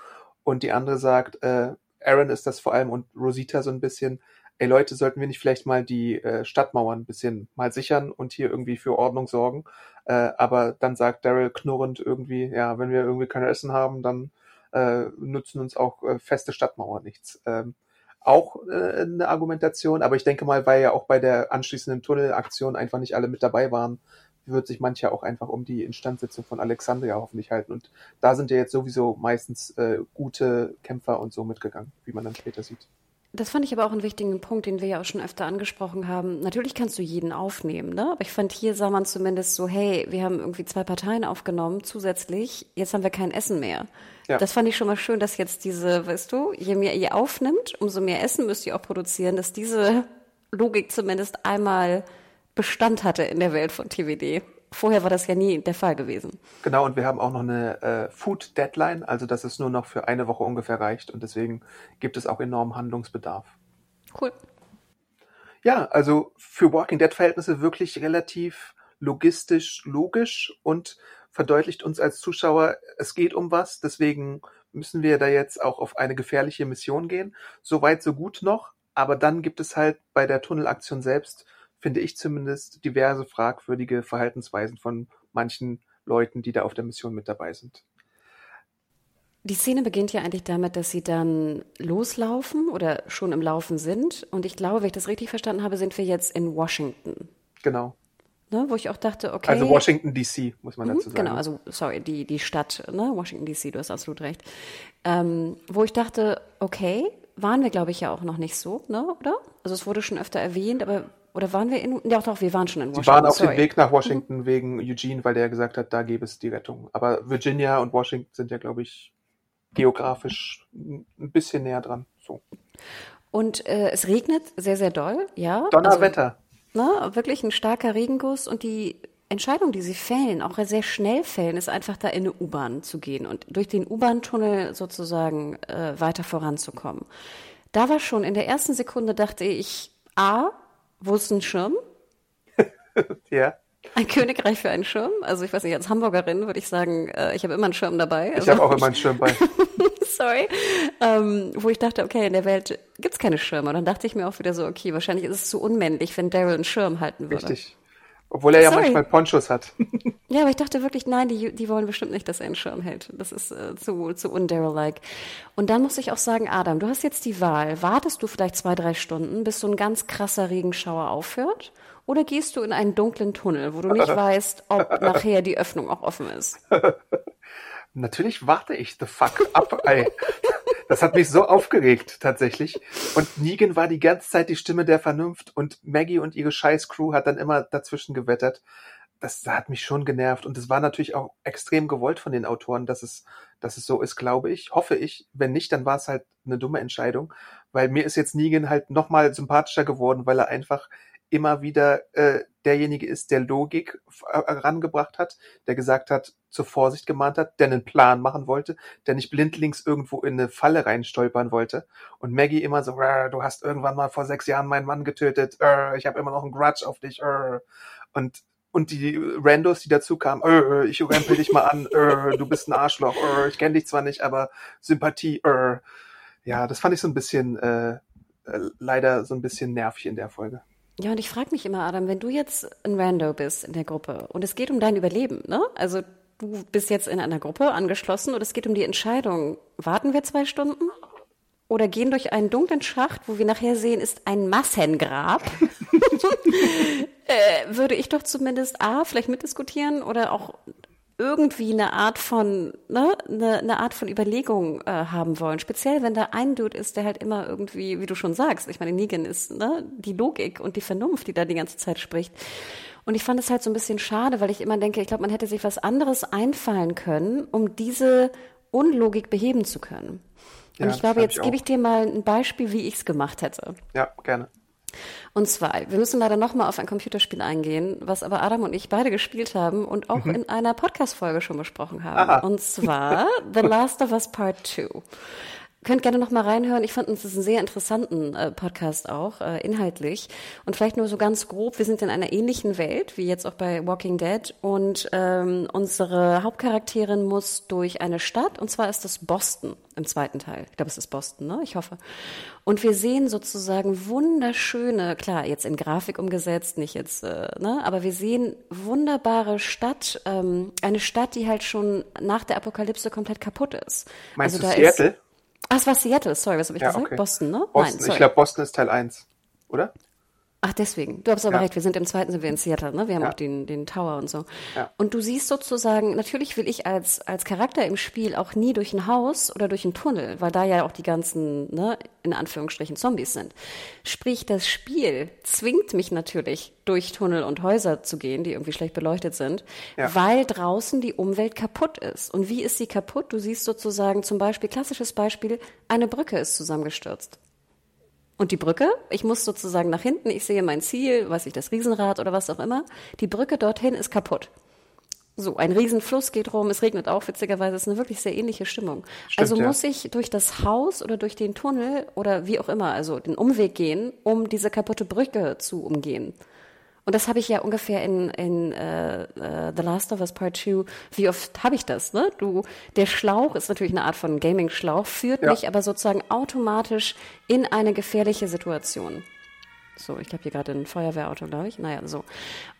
und die andere sagt, äh, Aaron ist das vor allem und Rosita so ein bisschen, ey Leute, sollten wir nicht vielleicht mal die äh, Stadtmauern ein bisschen mal sichern und hier irgendwie für Ordnung sorgen. Äh, aber dann sagt Daryl knurrend irgendwie, ja, wenn wir irgendwie kein Essen haben, dann äh, nutzen uns auch äh, feste Stadtmauern nichts. Ähm, auch äh, eine Argumentation, aber ich denke mal, weil ja auch bei der anschließenden Tunnelaktion einfach nicht alle mit dabei waren, wird sich mancher auch einfach um die Instandsetzung von Alexandria hoffentlich halten. Und da sind ja jetzt sowieso meistens äh, gute Kämpfer und so mitgegangen, wie man dann später sieht. Das fand ich aber auch einen wichtigen Punkt, den wir ja auch schon öfter angesprochen haben. Natürlich kannst du jeden aufnehmen, ne? Aber ich fand, hier sah man zumindest so, hey, wir haben irgendwie zwei Parteien aufgenommen zusätzlich, jetzt haben wir kein Essen mehr. Ja. Das fand ich schon mal schön, dass jetzt diese, weißt du, je mehr ihr aufnimmt, umso mehr Essen müsst ihr auch produzieren, dass diese Logik zumindest einmal Bestand hatte in der Welt von TWD. Vorher war das ja nie der Fall gewesen. Genau, und wir haben auch noch eine äh, Food Deadline, also dass es nur noch für eine Woche ungefähr reicht und deswegen gibt es auch enormen Handlungsbedarf. Cool. Ja, also für Walking Dead Verhältnisse wirklich relativ logistisch, logisch und verdeutlicht uns als Zuschauer, es geht um was, deswegen müssen wir da jetzt auch auf eine gefährliche Mission gehen. Soweit, so gut noch, aber dann gibt es halt bei der Tunnelaktion selbst finde ich zumindest, diverse fragwürdige Verhaltensweisen von manchen Leuten, die da auf der Mission mit dabei sind. Die Szene beginnt ja eigentlich damit, dass sie dann loslaufen oder schon im Laufen sind. Und ich glaube, wenn ich das richtig verstanden habe, sind wir jetzt in Washington. Genau. Ne, wo ich auch dachte, okay. Also Washington DC, muss man dazu mhm, sagen. Genau, also sorry, die, die Stadt, ne, Washington DC, du hast absolut recht. Ähm, wo ich dachte, okay, waren wir, glaube ich, ja auch noch nicht so, ne, oder? Also es wurde schon öfter erwähnt, aber oder waren wir in, ja doch, wir waren schon in Washington. Sie waren auf dem Weg nach Washington mhm. wegen Eugene, weil der gesagt hat, da gäbe es die Rettung. Aber Virginia und Washington sind ja, glaube ich, geografisch ein bisschen näher dran. So. Und äh, es regnet sehr, sehr doll, ja. Donnerwetter. Also, ne, wirklich ein starker Regenguss und die Entscheidung, die sie fällen, auch sehr schnell fällen, ist einfach da in eine U-Bahn zu gehen und durch den U-Bahn-Tunnel sozusagen äh, weiter voranzukommen. Da war schon in der ersten Sekunde dachte ich, A, wo ist ein Schirm? ja. Ein Königreich für einen Schirm? Also ich weiß nicht, als Hamburgerin würde ich sagen, äh, ich habe immer einen Schirm dabei. Also, ich habe auch immer einen Schirm bei. Sorry. Ähm, wo ich dachte, okay, in der Welt gibt's keine Schirme. Und dann dachte ich mir auch wieder so, okay, wahrscheinlich ist es zu unmännlich, wenn Daryl einen Schirm halten würde. Richtig. Obwohl er ja Sorry. manchmal Ponchos hat. ja, aber ich dachte wirklich, nein, die, die wollen bestimmt nicht, dass er einen Schirm hält. Das ist äh, zu, zu undaryl-like. Und dann muss ich auch sagen, Adam, du hast jetzt die Wahl. Wartest du vielleicht zwei, drei Stunden, bis so ein ganz krasser Regenschauer aufhört? Oder gehst du in einen dunklen Tunnel, wo du nicht weißt, ob nachher die Öffnung auch offen ist? Natürlich warte ich the fuck up, ey. Das hat mich so aufgeregt, tatsächlich. Und Negan war die ganze Zeit die Stimme der Vernunft und Maggie und ihre Scheiß-Crew hat dann immer dazwischen gewettert. Das, das hat mich schon genervt. Und es war natürlich auch extrem gewollt von den Autoren, dass es, dass es so ist, glaube ich. Hoffe ich. Wenn nicht, dann war es halt eine dumme Entscheidung. Weil mir ist jetzt Negan halt nochmal sympathischer geworden, weil er einfach immer wieder äh, derjenige ist, der Logik herangebracht hat, der gesagt hat, zur Vorsicht gemahnt hat, der einen Plan machen wollte, der nicht blindlings irgendwo in eine Falle reinstolpern wollte. Und Maggie immer so, du hast irgendwann mal vor sechs Jahren meinen Mann getötet, ich habe immer noch einen Grudge auf dich. Und und die Randos, die dazu kamen, ich rempel dich mal an, du bist ein Arschloch, ich kenne dich zwar nicht, aber Sympathie. Ja, das fand ich so ein bisschen äh, äh, leider so ein bisschen nervig in der Folge. Ja, und ich frage mich immer, Adam, wenn du jetzt ein Rando bist in der Gruppe und es geht um dein Überleben, ne? Also du bist jetzt in einer Gruppe angeschlossen und es geht um die Entscheidung, warten wir zwei Stunden oder gehen durch einen dunklen Schacht, wo wir nachher sehen, ist ein Massengrab, äh, würde ich doch zumindest A, vielleicht mitdiskutieren oder auch irgendwie eine Art von, ne, eine, eine Art von Überlegung äh, haben wollen. Speziell, wenn da ein Dude ist, der halt immer irgendwie, wie du schon sagst, ich meine, Negan ist ne, die Logik und die Vernunft, die da die ganze Zeit spricht. Und ich fand es halt so ein bisschen schade, weil ich immer denke, ich glaube, man hätte sich was anderes einfallen können, um diese Unlogik beheben zu können. Und ja, ich glaube, jetzt gebe ich dir mal ein Beispiel, wie ich es gemacht hätte. Ja, gerne. Und zwar, wir müssen leider nochmal auf ein Computerspiel eingehen, was aber Adam und ich beide gespielt haben und auch mhm. in einer Podcast-Folge schon besprochen haben. Aha. Und zwar The Last of Us Part 2. Könnt gerne noch mal reinhören. Ich fand uns das einen sehr interessanten äh, Podcast auch, äh, inhaltlich. Und vielleicht nur so ganz grob, wir sind in einer ähnlichen Welt, wie jetzt auch bei Walking Dead. Und ähm, unsere Hauptcharakterin muss durch eine Stadt, und zwar ist das Boston im zweiten Teil. Ich glaube, es ist Boston, ne? Ich hoffe. Und wir sehen sozusagen wunderschöne, klar, jetzt in Grafik umgesetzt, nicht jetzt, äh, ne? Aber wir sehen wunderbare Stadt, ähm, eine Stadt, die halt schon nach der Apokalypse komplett kaputt ist. Meinst also du Seattle? Ist, Ach, es war Seattle, sorry, was habe ich ja, gesagt? Okay. Boston, ne? Boston. Nein, ich glaube, Boston ist Teil 1, oder? Ach, deswegen. Du hast aber ja. recht, wir sind im zweiten, sind wir in Seattle, ne? Wir haben ja. auch den, den Tower und so. Ja. Und du siehst sozusagen, natürlich will ich als, als Charakter im Spiel auch nie durch ein Haus oder durch einen Tunnel, weil da ja auch die ganzen, ne, in Anführungsstrichen Zombies sind. Sprich, das Spiel zwingt mich natürlich, durch Tunnel und Häuser zu gehen, die irgendwie schlecht beleuchtet sind, ja. weil draußen die Umwelt kaputt ist. Und wie ist sie kaputt? Du siehst sozusagen zum Beispiel, klassisches Beispiel, eine Brücke ist zusammengestürzt. Und die Brücke, ich muss sozusagen nach hinten, ich sehe mein Ziel, weiß ich, das Riesenrad oder was auch immer. Die Brücke dorthin ist kaputt. So, ein Riesenfluss geht rum, es regnet auch, witzigerweise, es ist eine wirklich sehr ähnliche Stimmung. Stimmt, also muss ja. ich durch das Haus oder durch den Tunnel oder wie auch immer, also den Umweg gehen, um diese kaputte Brücke zu umgehen. Und das habe ich ja ungefähr in, in uh, uh, The Last of Us Part 2. Wie oft habe ich das? Ne? Du, der Schlauch ist natürlich eine Art von Gaming-Schlauch, führt ja. mich aber sozusagen automatisch in eine gefährliche Situation. So, ich habe hier gerade ein Feuerwehrauto, glaube ich. Naja, so.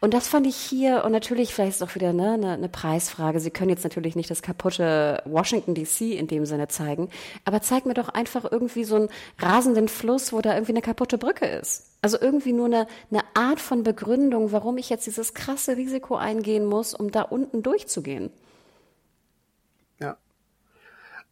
Und das fand ich hier, und natürlich, vielleicht ist auch wieder ne, eine, eine Preisfrage. Sie können jetzt natürlich nicht das kaputte Washington DC in dem Sinne zeigen, aber zeig mir doch einfach irgendwie so einen rasenden Fluss, wo da irgendwie eine kaputte Brücke ist. Also irgendwie nur eine, eine Art von Begründung, warum ich jetzt dieses krasse Risiko eingehen muss, um da unten durchzugehen. Ja.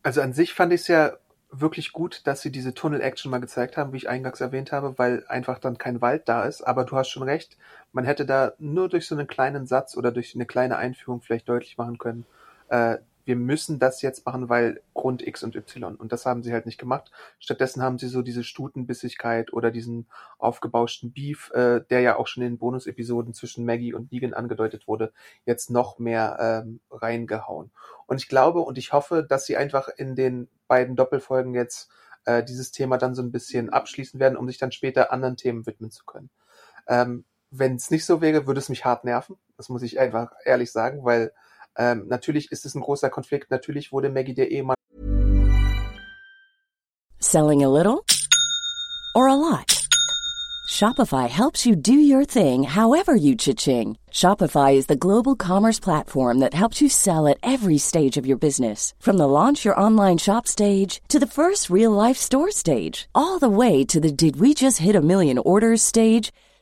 Also an sich fand ich es ja wirklich gut, dass sie diese Tunnel-Action mal gezeigt haben, wie ich eingangs erwähnt habe, weil einfach dann kein Wald da ist. Aber du hast schon recht, man hätte da nur durch so einen kleinen Satz oder durch eine kleine Einführung vielleicht deutlich machen können, äh, wir müssen das jetzt machen, weil Grund X und Y. Und das haben sie halt nicht gemacht. Stattdessen haben sie so diese Stutenbissigkeit oder diesen aufgebauschten Beef, äh, der ja auch schon in den Bonus-Episoden zwischen Maggie und Negan angedeutet wurde, jetzt noch mehr ähm, reingehauen. Und ich glaube und ich hoffe, dass sie einfach in den beiden Doppelfolgen jetzt äh, dieses Thema dann so ein bisschen abschließen werden, um sich dann später anderen Themen widmen zu können. Ähm, Wenn es nicht so wäre, würde es mich hart nerven. Das muss ich einfach ehrlich sagen, weil ähm, natürlich ist es ein großer Konflikt. Natürlich wurde Maggie der Ehemann. Selling a little or a lot? Shopify helps you do your thing however you cha-ching. Shopify is the global commerce platform that helps you sell at every stage of your business. From the launch your online shop stage to the first real life store stage, all the way to the did we just hit a million orders stage.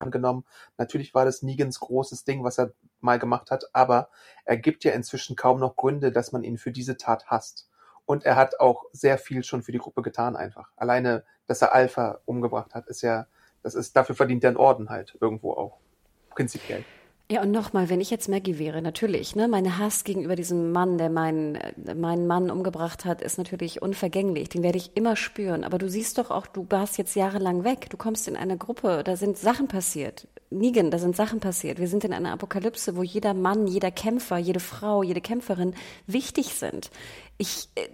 Angenommen, natürlich war das Negans großes Ding, was er mal gemacht hat, aber er gibt ja inzwischen kaum noch Gründe, dass man ihn für diese Tat hasst. Und er hat auch sehr viel schon für die Gruppe getan einfach. Alleine, dass er Alpha umgebracht hat, ist ja, das ist, dafür verdient er einen Orden halt irgendwo auch. Prinzipiell. Ja, und nochmal, wenn ich jetzt Maggie wäre, natürlich, ne, meine Hass gegenüber diesem Mann, der meinen, meinen Mann umgebracht hat, ist natürlich unvergänglich. Den werde ich immer spüren. Aber du siehst doch auch, du warst jetzt jahrelang weg. Du kommst in eine Gruppe, da sind Sachen passiert. Nigen, da sind Sachen passiert. Wir sind in einer Apokalypse, wo jeder Mann, jeder Kämpfer, jede Frau, jede Kämpferin wichtig sind. Ich, äh,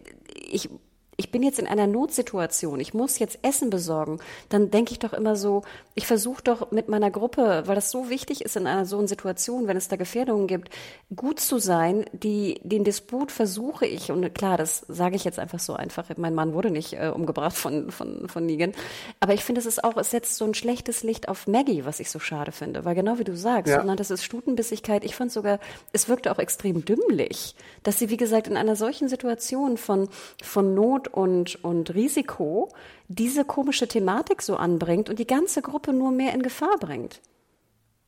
ich ich bin jetzt in einer Notsituation, ich muss jetzt Essen besorgen, dann denke ich doch immer so, ich versuche doch mit meiner Gruppe, weil das so wichtig ist in einer so einer Situation, wenn es da Gefährdungen gibt, gut zu sein. Die, den Disput versuche ich, und klar, das sage ich jetzt einfach so einfach, mein Mann wurde nicht äh, umgebracht von, von, von Negan, aber ich finde, es ist auch, es setzt so ein schlechtes Licht auf Maggie, was ich so schade finde, weil genau wie du sagst, ja. das ist Stutenbissigkeit, ich fand sogar, es wirkte auch extrem dümmlich, dass sie, wie gesagt, in einer solchen Situation von, von Not und, und Risiko diese komische Thematik so anbringt und die ganze Gruppe nur mehr in Gefahr bringt.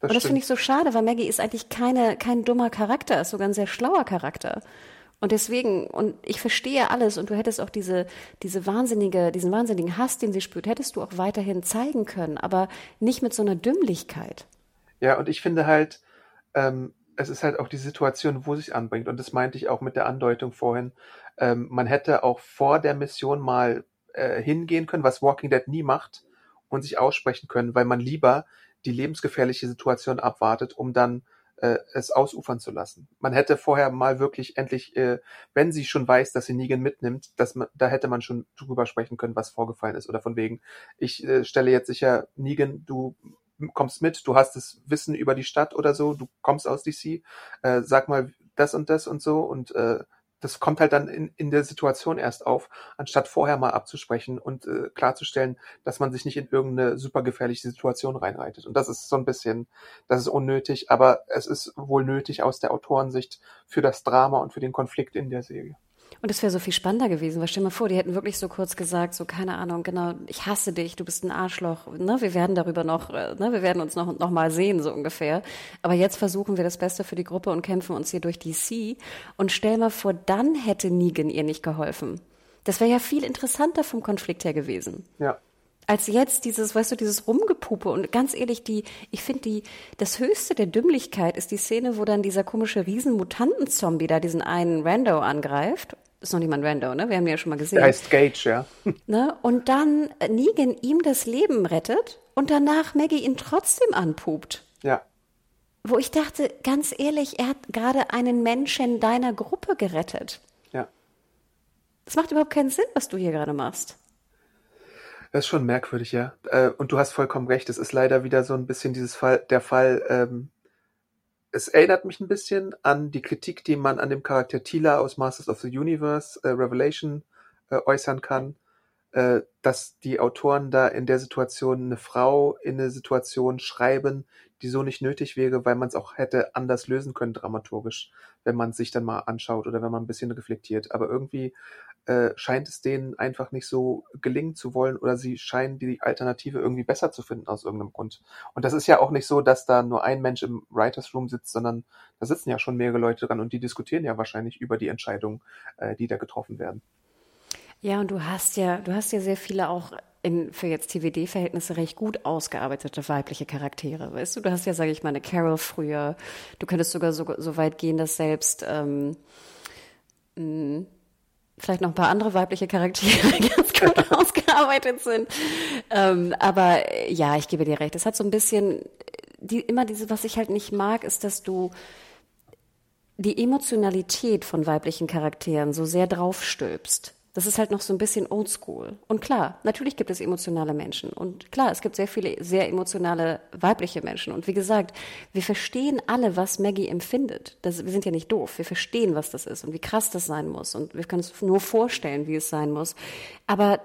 Das und das finde ich so schade, weil Maggie ist eigentlich keine, kein dummer Charakter, ist sogar ein sehr schlauer Charakter. Und deswegen, und ich verstehe alles, und du hättest auch diese, diese wahnsinnige, diesen wahnsinnigen Hass, den sie spürt, hättest du auch weiterhin zeigen können, aber nicht mit so einer Dümmlichkeit. Ja, und ich finde halt, ähm, es ist halt auch die Situation, wo sich anbringt. Und das meinte ich auch mit der Andeutung vorhin. Ähm, man hätte auch vor der Mission mal äh, hingehen können, was Walking Dead nie macht, und sich aussprechen können, weil man lieber die lebensgefährliche Situation abwartet, um dann äh, es ausufern zu lassen. Man hätte vorher mal wirklich endlich, äh, wenn sie schon weiß, dass sie Negan mitnimmt, dass man, da hätte man schon drüber sprechen können, was vorgefallen ist. Oder von wegen, ich äh, stelle jetzt sicher, Negan, du kommst mit, du hast das Wissen über die Stadt oder so, du kommst aus DC, äh, sag mal das und das und so und äh, das kommt halt dann in, in der Situation erst auf, anstatt vorher mal abzusprechen und äh, klarzustellen, dass man sich nicht in irgendeine super gefährliche Situation reinreitet. Und das ist so ein bisschen, das ist unnötig, aber es ist wohl nötig aus der Autorensicht für das Drama und für den Konflikt in der Serie. Und es wäre so viel spannender gewesen, weil stell mal vor, die hätten wirklich so kurz gesagt, so keine Ahnung, genau, ich hasse dich, du bist ein Arschloch, ne, wir werden darüber noch, äh, ne, wir werden uns noch, noch mal sehen, so ungefähr. Aber jetzt versuchen wir das Beste für die Gruppe und kämpfen uns hier durch DC. Und stell mal vor, dann hätte Negan ihr nicht geholfen. Das wäre ja viel interessanter vom Konflikt her gewesen. Ja als jetzt dieses, weißt du, dieses Rumgepuppe und ganz ehrlich, die, ich finde die, das höchste der Dümmlichkeit ist die Szene, wo dann dieser komische Riesenmutanten-Zombie da diesen einen Rando angreift ist noch niemand Rando, ne? Wir haben ihn ja schon mal gesehen. Der heißt Gage, ja. Ne? Und dann Negan ihm das Leben rettet und danach Maggie ihn trotzdem anpupt. Ja. Wo ich dachte, ganz ehrlich, er hat gerade einen Menschen deiner Gruppe gerettet. Ja. Das macht überhaupt keinen Sinn, was du hier gerade machst. Das ist schon merkwürdig, ja. Äh, und du hast vollkommen recht. Es ist leider wieder so ein bisschen dieses Fall, der Fall, ähm, es erinnert mich ein bisschen an die Kritik, die man an dem Charakter Tila aus Masters of the Universe äh, Revelation äh, äußern kann, äh, dass die Autoren da in der Situation eine Frau in eine Situation schreiben, die so nicht nötig wäre, weil man es auch hätte anders lösen können dramaturgisch, wenn man sich dann mal anschaut oder wenn man ein bisschen reflektiert. Aber irgendwie äh, scheint es denen einfach nicht so gelingen zu wollen oder sie scheinen die Alternative irgendwie besser zu finden aus irgendeinem Grund. Und das ist ja auch nicht so, dass da nur ein Mensch im Writers Room sitzt, sondern da sitzen ja schon mehrere Leute dran und die diskutieren ja wahrscheinlich über die Entscheidungen, äh, die da getroffen werden. Ja, und du hast ja, du hast ja sehr viele auch in, für jetzt TVD-Verhältnisse recht gut ausgearbeitete weibliche Charaktere. Weißt du, du hast ja, sage ich mal, eine Carol früher. Du könntest sogar so, so weit gehen, dass selbst ähm, vielleicht noch ein paar andere weibliche Charaktere ganz gut ausgearbeitet sind. Ähm, aber ja, ich gebe dir recht. Es hat so ein bisschen, die, immer diese, was ich halt nicht mag, ist, dass du die Emotionalität von weiblichen Charakteren so sehr draufstülpst. Das ist halt noch so ein bisschen oldschool. Und klar, natürlich gibt es emotionale Menschen. Und klar, es gibt sehr viele sehr emotionale weibliche Menschen. Und wie gesagt, wir verstehen alle, was Maggie empfindet. Das, wir sind ja nicht doof. Wir verstehen, was das ist und wie krass das sein muss. Und wir können uns nur vorstellen, wie es sein muss. Aber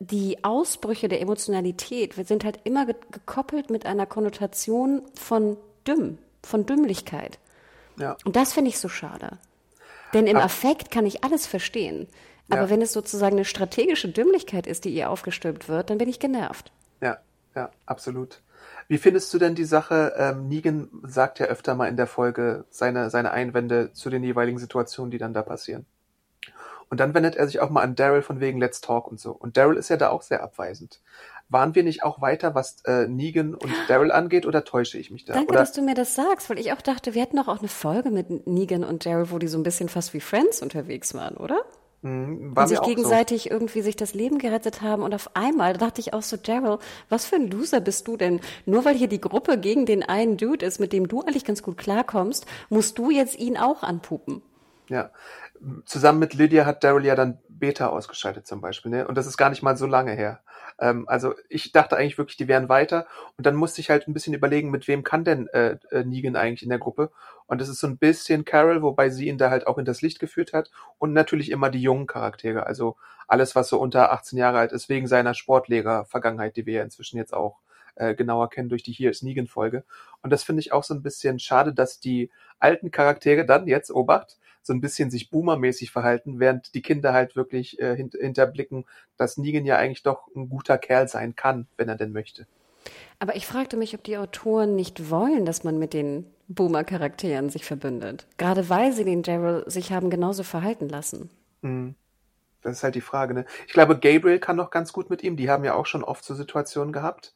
die Ausbrüche der Emotionalität sind halt immer gekoppelt mit einer Konnotation von dümm, von Dümmlichkeit. Ja. Und das finde ich so schade. Denn im Affekt kann ich alles verstehen. Aber ja. wenn es sozusagen eine strategische Dümmlichkeit ist, die ihr aufgestülpt wird, dann bin ich genervt. Ja, ja, absolut. Wie findest du denn die Sache? Ähm, Negan sagt ja öfter mal in der Folge seine, seine Einwände zu den jeweiligen Situationen, die dann da passieren. Und dann wendet er sich auch mal an Daryl von wegen Let's Talk und so. Und Daryl ist ja da auch sehr abweisend. Waren wir nicht auch weiter, was äh, Negan und Daryl angeht, oder täusche ich mich da? Danke, oder? dass du mir das sagst, weil ich auch dachte, wir hätten doch auch eine Folge mit Negan und Daryl, wo die so ein bisschen fast wie Friends unterwegs waren, oder? Mhm, und sich gegenseitig so. irgendwie sich das Leben gerettet haben. Und auf einmal da dachte ich auch so, Daryl, was für ein Loser bist du denn? Nur weil hier die Gruppe gegen den einen Dude ist, mit dem du eigentlich ganz gut klarkommst, musst du jetzt ihn auch anpupen. Ja. Zusammen mit Lydia hat Daryl ja dann Beta ausgeschaltet zum Beispiel. Ne? Und das ist gar nicht mal so lange her. Ähm, also ich dachte eigentlich wirklich, die wären weiter. Und dann musste ich halt ein bisschen überlegen, mit wem kann denn äh, äh, Negan eigentlich in der Gruppe. Und das ist so ein bisschen Carol, wobei sie ihn da halt auch in das Licht geführt hat. Und natürlich immer die jungen Charaktere. Also alles, was so unter 18 Jahre alt ist, wegen seiner Sportlehrer-Vergangenheit, die wir ja inzwischen jetzt auch äh, genauer kennen durch die Hier ist Negan-Folge. Und das finde ich auch so ein bisschen schade, dass die alten Charaktere dann jetzt, Obacht, so ein bisschen sich boomermäßig verhalten, während die Kinder halt wirklich äh, hint hinterblicken, dass Negan ja eigentlich doch ein guter Kerl sein kann, wenn er denn möchte. Aber ich fragte mich, ob die Autoren nicht wollen, dass man mit den Boomer-Charakteren sich verbündet. Gerade weil sie den Daryl sich haben genauso verhalten lassen. Mhm. Das ist halt die Frage. Ne? Ich glaube, Gabriel kann noch ganz gut mit ihm. Die haben ja auch schon oft so Situationen gehabt.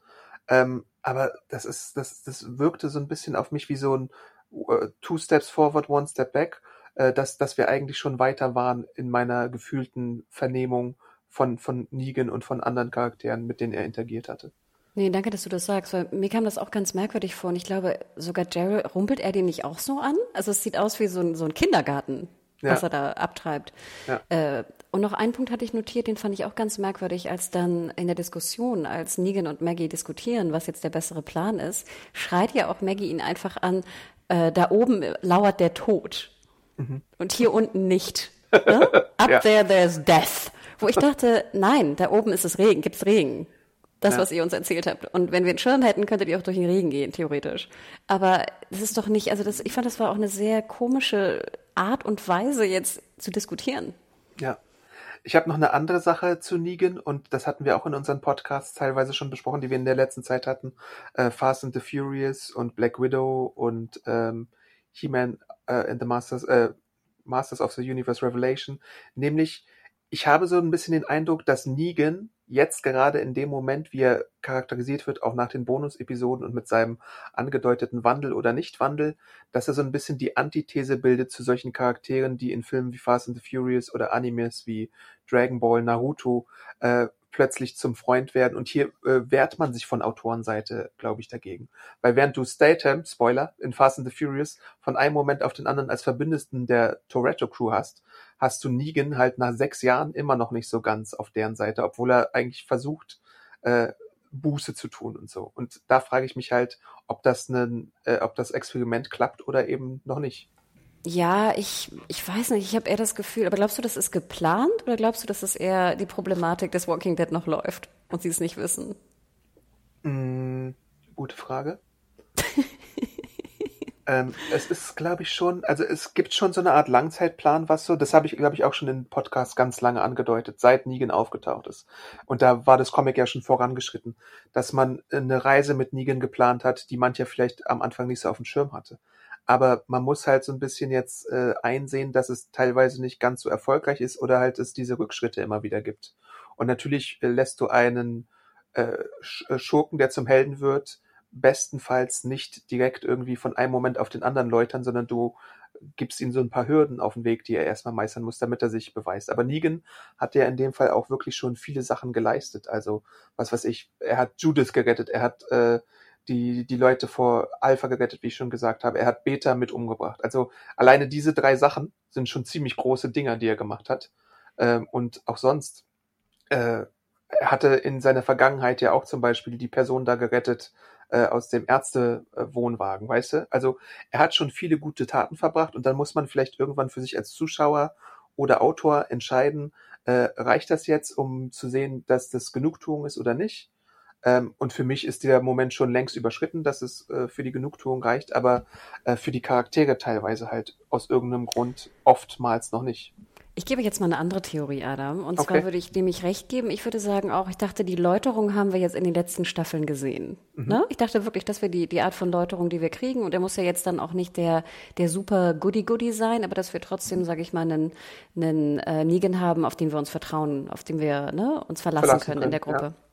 Ähm, aber das ist, das, das wirkte so ein bisschen auf mich wie so ein uh, Two Steps Forward, One Step Back, dass, dass wir eigentlich schon weiter waren in meiner gefühlten Vernehmung von, von Negan und von anderen Charakteren, mit denen er interagiert hatte. Nee, danke, dass du das sagst, weil mir kam das auch ganz merkwürdig vor und ich glaube, sogar Daryl, rumpelt er den nicht auch so an? Also es sieht aus wie so ein, so ein Kindergarten, ja. was er da abtreibt. Ja. Äh, und noch einen Punkt hatte ich notiert, den fand ich auch ganz merkwürdig, als dann in der Diskussion, als Negan und Maggie diskutieren, was jetzt der bessere Plan ist, schreit ja auch Maggie ihn einfach an, äh, da oben lauert der Tod. Mhm. Und hier unten nicht. Ne? Up ja. there there's death. Wo ich dachte, nein, da oben ist es Regen, gibt's Regen. Das, ja. was ihr uns erzählt habt. Und wenn wir einen Schirm hätten, könntet ihr auch durch den Regen gehen, theoretisch. Aber das ist doch nicht, also das, ich fand, das war auch eine sehr komische Art und Weise, jetzt zu diskutieren. Ja. Ich habe noch eine andere Sache zu Negan und das hatten wir auch in unseren Podcasts teilweise schon besprochen, die wir in der letzten Zeit hatten. Äh, Fast and the Furious und Black Widow und ähm, He-Man äh, and the Masters, äh, Masters of the Universe Revelation. Nämlich, ich habe so ein bisschen den Eindruck, dass Negan jetzt gerade in dem Moment, wie er charakterisiert wird, auch nach den Bonus-Episoden und mit seinem angedeuteten Wandel oder Nichtwandel, dass er so ein bisschen die Antithese bildet zu solchen Charakteren, die in Filmen wie Fast and the Furious oder Animes wie Dragon Ball, Naruto äh, plötzlich zum Freund werden. Und hier äh, wehrt man sich von Autorenseite, glaube ich, dagegen. Weil während du Statham, Spoiler, in Fast and the Furious von einem Moment auf den anderen als Verbündesten der Toretto-Crew hast, hast du Negan halt nach sechs Jahren immer noch nicht so ganz auf deren Seite, obwohl er eigentlich versucht, äh, Buße zu tun und so. Und da frage ich mich halt, ob das, ein, äh, ob das Experiment klappt oder eben noch nicht. Ja, ich, ich weiß nicht, ich habe eher das Gefühl, aber glaubst du, das ist geplant oder glaubst du, dass es eher die Problematik des Walking Dead noch läuft und sie es nicht wissen? Mm, gute Frage. ähm, es ist, glaube ich, schon, also es gibt schon so eine Art Langzeitplan, was so, das habe ich, glaube ich, auch schon in Podcast ganz lange angedeutet, seit Negan aufgetaucht ist. Und da war das Comic ja schon vorangeschritten, dass man eine Reise mit Negan geplant hat, die mancher vielleicht am Anfang nicht so auf dem Schirm hatte. Aber man muss halt so ein bisschen jetzt äh, einsehen, dass es teilweise nicht ganz so erfolgreich ist oder halt es diese Rückschritte immer wieder gibt. Und natürlich äh, lässt du einen äh, äh, Schurken, der zum Helden wird, bestenfalls nicht direkt irgendwie von einem Moment auf den anderen läutern, sondern du gibst ihm so ein paar Hürden auf den Weg, die er erstmal meistern muss, damit er sich beweist. Aber Negan hat ja in dem Fall auch wirklich schon viele Sachen geleistet. Also, was weiß ich, er hat Judith gerettet, er hat äh, die, die Leute vor Alpha gerettet, wie ich schon gesagt habe. Er hat Beta mit umgebracht. Also alleine diese drei Sachen sind schon ziemlich große Dinger, die er gemacht hat. Ähm, und auch sonst, äh, er hatte in seiner Vergangenheit ja auch zum Beispiel die Person da gerettet äh, aus dem Ärztewohnwagen, weißt du? Also er hat schon viele gute Taten verbracht und dann muss man vielleicht irgendwann für sich als Zuschauer oder Autor entscheiden, äh, reicht das jetzt, um zu sehen, dass das Genugtuung ist oder nicht? Ähm, und für mich ist der Moment schon längst überschritten, dass es äh, für die Genugtuung reicht, aber äh, für die Charaktere teilweise halt aus irgendeinem Grund oftmals noch nicht. Ich gebe jetzt mal eine andere Theorie, Adam. Und zwar würde ich dem ich recht geben. Ich würde sagen auch, ich dachte, die Läuterung haben wir jetzt in den letzten Staffeln gesehen. Mhm. Ne? Ich dachte wirklich, dass wir die, die Art von Läuterung, die wir kriegen, und er muss ja jetzt dann auch nicht der, der super Goody-Goody sein, aber dass wir trotzdem, sage ich mal, einen, einen äh, Negan haben, auf den wir uns vertrauen, auf den wir ne, uns verlassen, verlassen können, können, in der Gruppe. Ja.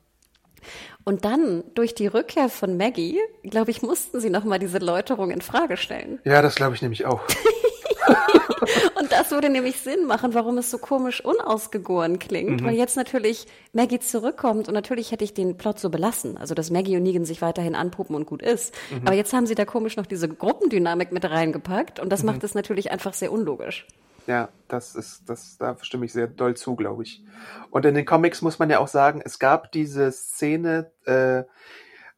Und dann durch die Rückkehr von Maggie, glaube ich, mussten sie nochmal diese Läuterung in Frage stellen. Ja, das glaube ich nämlich auch. und das würde nämlich Sinn machen, warum es so komisch unausgegoren klingt, mhm. weil jetzt natürlich Maggie zurückkommt und natürlich hätte ich den Plot so belassen, also dass Maggie und Negan sich weiterhin anpuppen und gut ist. Mhm. Aber jetzt haben sie da komisch noch diese Gruppendynamik mit reingepackt und das mhm. macht es natürlich einfach sehr unlogisch. Ja, das ist, das, da stimme ich sehr doll zu, glaube ich. Und in den Comics muss man ja auch sagen, es gab diese Szene, äh,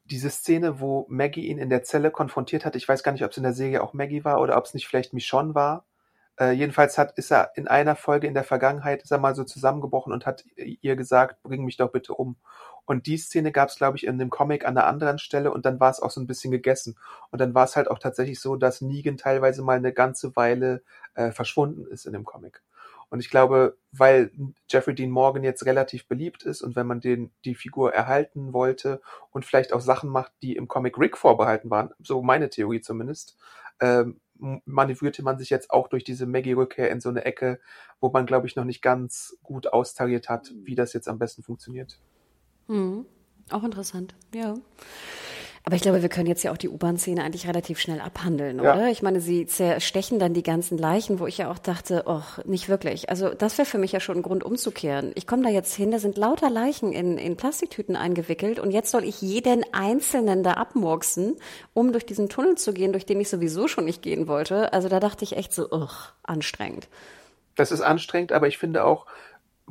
diese Szene, wo Maggie ihn in der Zelle konfrontiert hat. Ich weiß gar nicht, ob es in der Serie auch Maggie war oder ob es nicht vielleicht Michonne war. Äh, jedenfalls hat, ist er in einer Folge in der Vergangenheit, ist er mal so zusammengebrochen und hat ihr gesagt, bring mich doch bitte um. Und die Szene gab es, glaube ich, in dem Comic an einer anderen Stelle und dann war es auch so ein bisschen gegessen. Und dann war es halt auch tatsächlich so, dass Negan teilweise mal eine ganze Weile äh, verschwunden ist in dem Comic. Und ich glaube, weil Jeffrey Dean Morgan jetzt relativ beliebt ist und wenn man den, die Figur erhalten wollte und vielleicht auch Sachen macht, die im Comic Rick vorbehalten waren, so meine Theorie zumindest, ähm, manövrierte man sich jetzt auch durch diese Maggie-Rückkehr in so eine Ecke, wo man, glaube ich, noch nicht ganz gut austariert hat, wie das jetzt am besten funktioniert. Mhm. Auch interessant, ja. Aber ich glaube, wir können jetzt ja auch die U-Bahn-Szene eigentlich relativ schnell abhandeln, Ja. oder? Ich meine, sie zerstechen dann die ganzen Leichen, wo ich ja auch dachte, ach, nicht wirklich. Also das wäre für mich ja schon ein Grund umzukehren. Ich komme da jetzt hin, da sind lauter Leichen in, in Plastiktüten eingewickelt und jetzt soll ich jeden einzelnen da abmurksen, um durch diesen Tunnel zu gehen, durch den ich sowieso schon nicht gehen wollte. Also da dachte ich echt so, ach, anstrengend. Das ist anstrengend, aber ich finde auch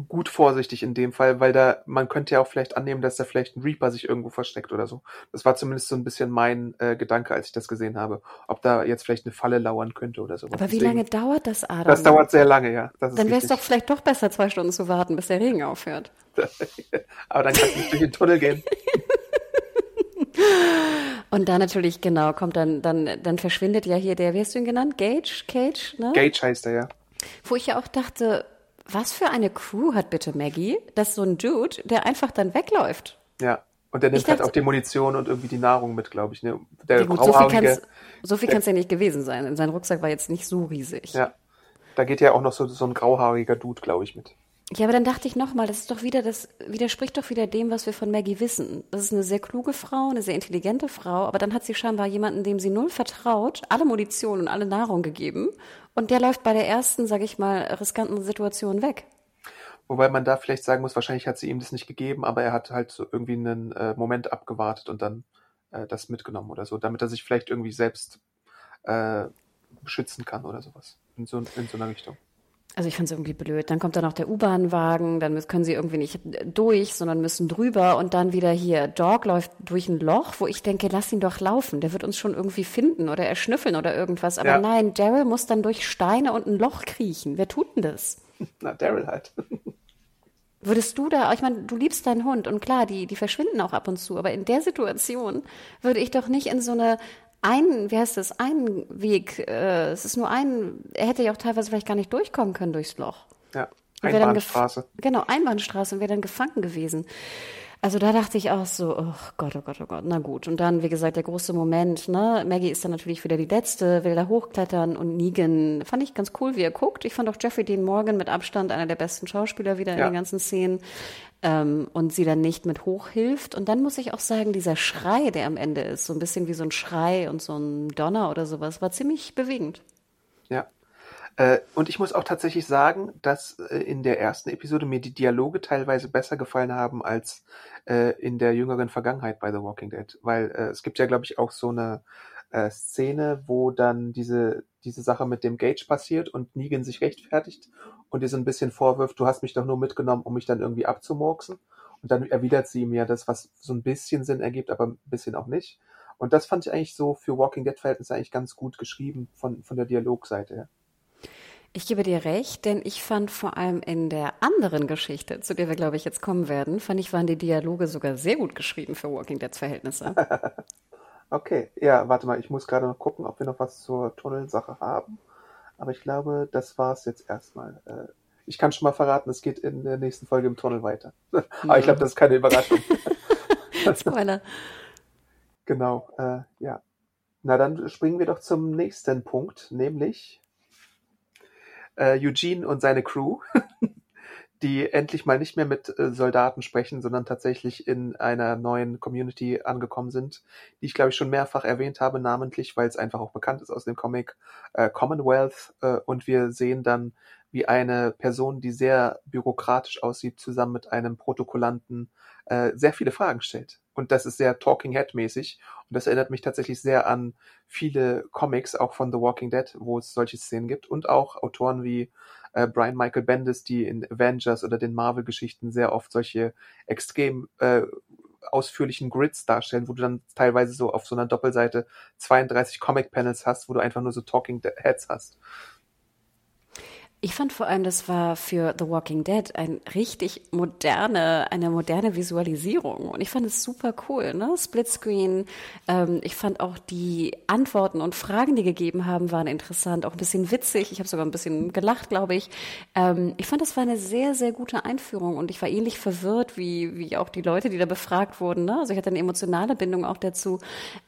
gut vorsichtig in dem Fall, weil da, man könnte ja auch vielleicht annehmen, dass da vielleicht ein Reaper sich irgendwo versteckt oder so. Das war zumindest so ein bisschen mein äh, Gedanke, als ich das gesehen habe. Ob da jetzt vielleicht eine Falle lauern könnte oder sowas. Aber wie Deswegen- lange dauert das, Adam? Das dauert sehr lange, ja. Dann wäre es doch vielleicht doch besser, zwei Stunden zu warten, bis der Regen aufhört. Aber dann kannst du nicht durch den Tunnel gehen. Und da natürlich, genau, kommt dann, dann, dann verschwindet ja hier der, wie hast du ihn genannt? Gage? Cage, ne? Gage heißt er ja. Wo ich ja auch dachte, was für eine Crew hat bitte Maggie, dass so ein Dude, der einfach dann wegläuft. Ja. Und der nimmt halt dachte- auch die Munition und irgendwie die Nahrung mit, glaube ich. Ne? Der Ja, gut, so viel viel kann's ja nicht gewesen sein. Sein Rucksack war jetzt nicht so riesig. ja. Da geht ja auch noch so, so ein grauhaariger Dude, glaube ich, mit. Ja, aber dann dachte ich nochmal, das ist doch wieder, das widerspricht doch wieder dem, was wir von Maggie wissen. Das ist eine sehr kluge Frau, eine sehr intelligente Frau, aber dann hat sie scheinbar jemanden, dem sie null vertraut, alle Munition und alle Nahrung gegeben und der läuft bei der ersten, sag ich mal, riskanten Situation weg. Wobei man da vielleicht sagen muss, wahrscheinlich hat sie ihm das nicht gegeben, aber er hat halt so irgendwie einen äh, Moment abgewartet und dann äh, das mitgenommen oder so, damit er sich vielleicht irgendwie selbst äh, beschützen kann oder sowas. In so, in so einer Richtung. Also ich fand es irgendwie blöd. Dann kommt da noch der U-Bahn-Wagen, dann können sie irgendwie nicht durch, sondern müssen drüber und dann wieder hier, Dog läuft durch ein Loch, wo ich denke, lass ihn doch laufen, der wird uns schon irgendwie finden oder erschnüffeln oder irgendwas. Aber Ja. nein, Daryl muss dann durch Steine und ein Loch kriechen. Wer tut denn das? Na, Daryl halt. Würdest du da, ich meine, du liebst deinen Hund und klar, die, die verschwinden auch ab und zu, aber in der Situation würde ich doch nicht in so eine ein, wie heißt das, Einweg, äh, es ist nur ein, er hätte ja auch teilweise vielleicht gar nicht durchkommen können durchs Loch. Ja. Einbahnstraße. Genau, Einbahnstraße und wäre dann gefangen gewesen. Also da dachte ich auch so, oh Gott, oh Gott, oh Gott, na gut. Und dann, wie gesagt, der große Moment, ne? Maggie ist dann natürlich wieder die Letzte, will da hochklettern und Negan, fand ich ganz cool, wie er guckt. Ich fand auch Jeffrey Dean Morgan mit Abstand einer der besten Schauspieler wieder in Ja. den ganzen Szenen. Ähm, und sie dann nicht mit hochhilft. Und dann muss ich auch sagen, dieser Schrei, der am Ende ist, so ein bisschen wie so ein Schrei und so ein Donner oder sowas, war ziemlich bewegend. Ja. Äh, und ich muss auch tatsächlich sagen, dass äh, in der ersten Episode mir die Dialoge teilweise besser gefallen haben als äh, in der jüngeren Vergangenheit bei The Walking Dead. Weil es gibt ja, glaube ich, auch so eine Szene, wo dann diese, diese Sache mit dem Gage passiert und Negan sich rechtfertigt und ihr so ein bisschen vorwirft, du hast mich doch nur mitgenommen, um mich dann irgendwie abzumurksen. Und dann erwidert sie ihm ja das, was so ein bisschen Sinn ergibt, aber ein bisschen auch nicht. Und das fand ich eigentlich so für Walking Dead-Verhältnisse eigentlich ganz gut geschrieben von, von der Dialogseite her. Ich gebe dir recht, denn ich fand vor allem in der anderen Geschichte, zu der wir, glaube ich, jetzt kommen werden, fand ich, waren die Dialoge sogar sehr gut geschrieben für Walking Deads Verhältnisse. Okay, ja, warte mal, ich muss gerade noch gucken, ob wir noch was zur Tunnelsache haben. Aber ich glaube, das war's jetzt erstmal. Äh, Ich kann schon mal verraten, es geht in der nächsten Folge im Tunnel weiter. Aber ich glaube, das ist keine Überraschung. Spoiler. Genau, äh, ja. Na, dann springen wir doch zum nächsten Punkt, nämlich äh, Eugene und seine Crew, die endlich mal nicht mehr mit äh, Soldaten sprechen, sondern tatsächlich in einer neuen Community angekommen sind, die ich glaube ich schon mehrfach erwähnt habe, namentlich, weil es einfach auch bekannt ist aus dem Comic äh, Commonwealth. Äh, und wir sehen dann, wie eine Person, die sehr bürokratisch aussieht, zusammen mit einem Protokollanten äh, sehr viele Fragen stellt. Und das ist sehr Talking Head mäßig. Und das erinnert mich tatsächlich sehr an viele Comics, auch von The Walking Dead, wo es solche Szenen gibt. Und auch Autoren wie äh, Brian Michael Bendis, die in Avengers oder den Marvel-Geschichten sehr oft solche extrem äh, ausführlichen Grids darstellen, wo du dann teilweise so auf so einer Doppelseite 32 Comic-Panels hast, wo du einfach nur so Talking Heads hast. Ich fand vor allem, das war für The Walking Dead ein richtig moderne, eine moderne Visualisierung. Und ich fand es super cool, ne? Splitscreen. Ähm, ich fand auch die Antworten und Fragen, die gegeben haben, waren interessant, auch ein bisschen witzig. Ich habe sogar ein bisschen gelacht, glaube ich. Ähm, ich fand, das war eine sehr, sehr gute Einführung und ich war ähnlich verwirrt wie, wie auch die Leute, die da befragt wurden. Ne? Also ich hatte eine emotionale Bindung auch dazu.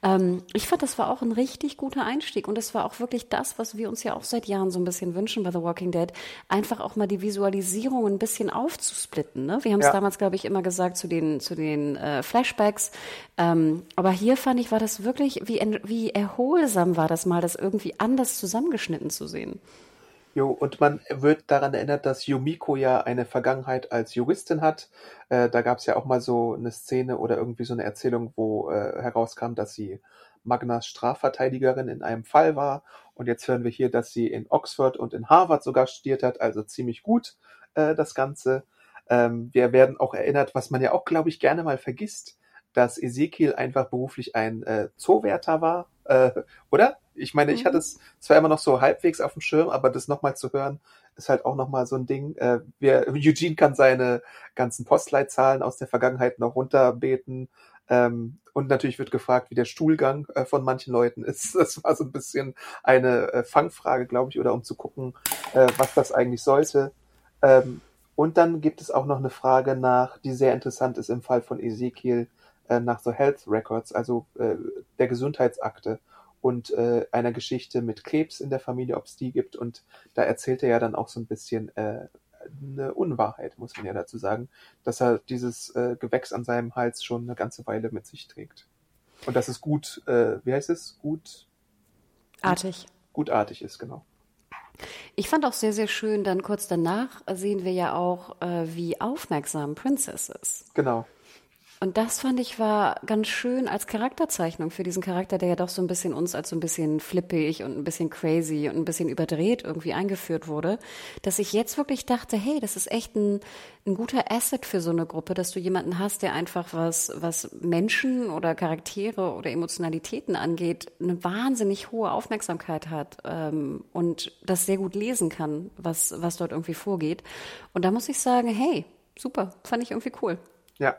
Ähm, ich fand, das war auch ein richtig guter Einstieg und das war auch wirklich das, was wir uns ja auch seit Jahren so ein bisschen wünschen bei The Walking Dead gerät, einfach auch mal die Visualisierung ein bisschen aufzusplitten. Ne? Wir haben es Ja. damals, glaube ich, immer gesagt zu den, zu den äh, Flashbacks. Ähm, aber hier fand ich, war das wirklich, wie, wie erholsam war das mal, das irgendwie anders zusammengeschnitten zu sehen. Jo, und man wird daran erinnert, dass Yumiko ja eine Vergangenheit als Juristin hat. Äh, da gab es ja auch mal so eine Szene oder irgendwie so eine Erzählung, wo äh, herauskam, dass sie Magnas Strafverteidigerin in einem Fall war. Und jetzt hören wir hier, dass sie in Oxford und in Harvard sogar studiert hat, also ziemlich gut äh, das Ganze. Ähm, wir werden auch erinnert, was man ja auch, glaube ich, gerne mal vergisst, dass Ezekiel einfach beruflich ein äh, Zoowärter war, äh, oder? Ich meine, ich Mhm. hatte es zwar immer noch so halbwegs auf dem Schirm, aber das nochmal zu hören, ist halt auch nochmal so ein Ding. Äh, wir, Eugene kann seine ganzen Postleitzahlen aus der Vergangenheit noch runterbeten. Ähm, und natürlich wird gefragt, wie der Stuhlgang äh, von manchen Leuten ist. Das war so ein bisschen eine äh, Fangfrage, glaube ich, oder um zu gucken, äh, was das eigentlich sollte. Ähm, und dann gibt es auch noch eine Frage nach, die sehr interessant ist im Fall von Ezekiel, äh, nach so Health Records, also äh, der Gesundheitsakte und äh, einer Geschichte mit Krebs in der Familie, ob es die gibt. Und da erzählt er ja dann auch so ein bisschen eine Unwahrheit, muss man ja dazu sagen, dass er dieses äh, Gewächs an seinem Hals schon eine ganze Weile mit sich trägt. Und dass es gut, äh, wie heißt es, gut, Artig. gutartig ist, genau. Ich fand auch sehr, sehr schön, dann kurz danach sehen wir ja auch, äh, wie aufmerksam Princess ist. Genau. Und das fand ich war ganz schön als Charakterzeichnung für diesen Charakter, der ja doch so ein bisschen uns als so ein bisschen flippig und ein bisschen crazy und ein bisschen überdreht irgendwie eingeführt wurde, dass ich jetzt wirklich dachte, hey, das ist echt ein, ein guter Asset für so eine Gruppe, dass du jemanden hast, der einfach was, was Menschen oder Charaktere oder Emotionalitäten angeht, eine wahnsinnig hohe Aufmerksamkeit hat ähm, und das sehr gut lesen kann, was, was dort irgendwie vorgeht. Und da muss ich sagen, hey, super, fand ich irgendwie cool. Ja.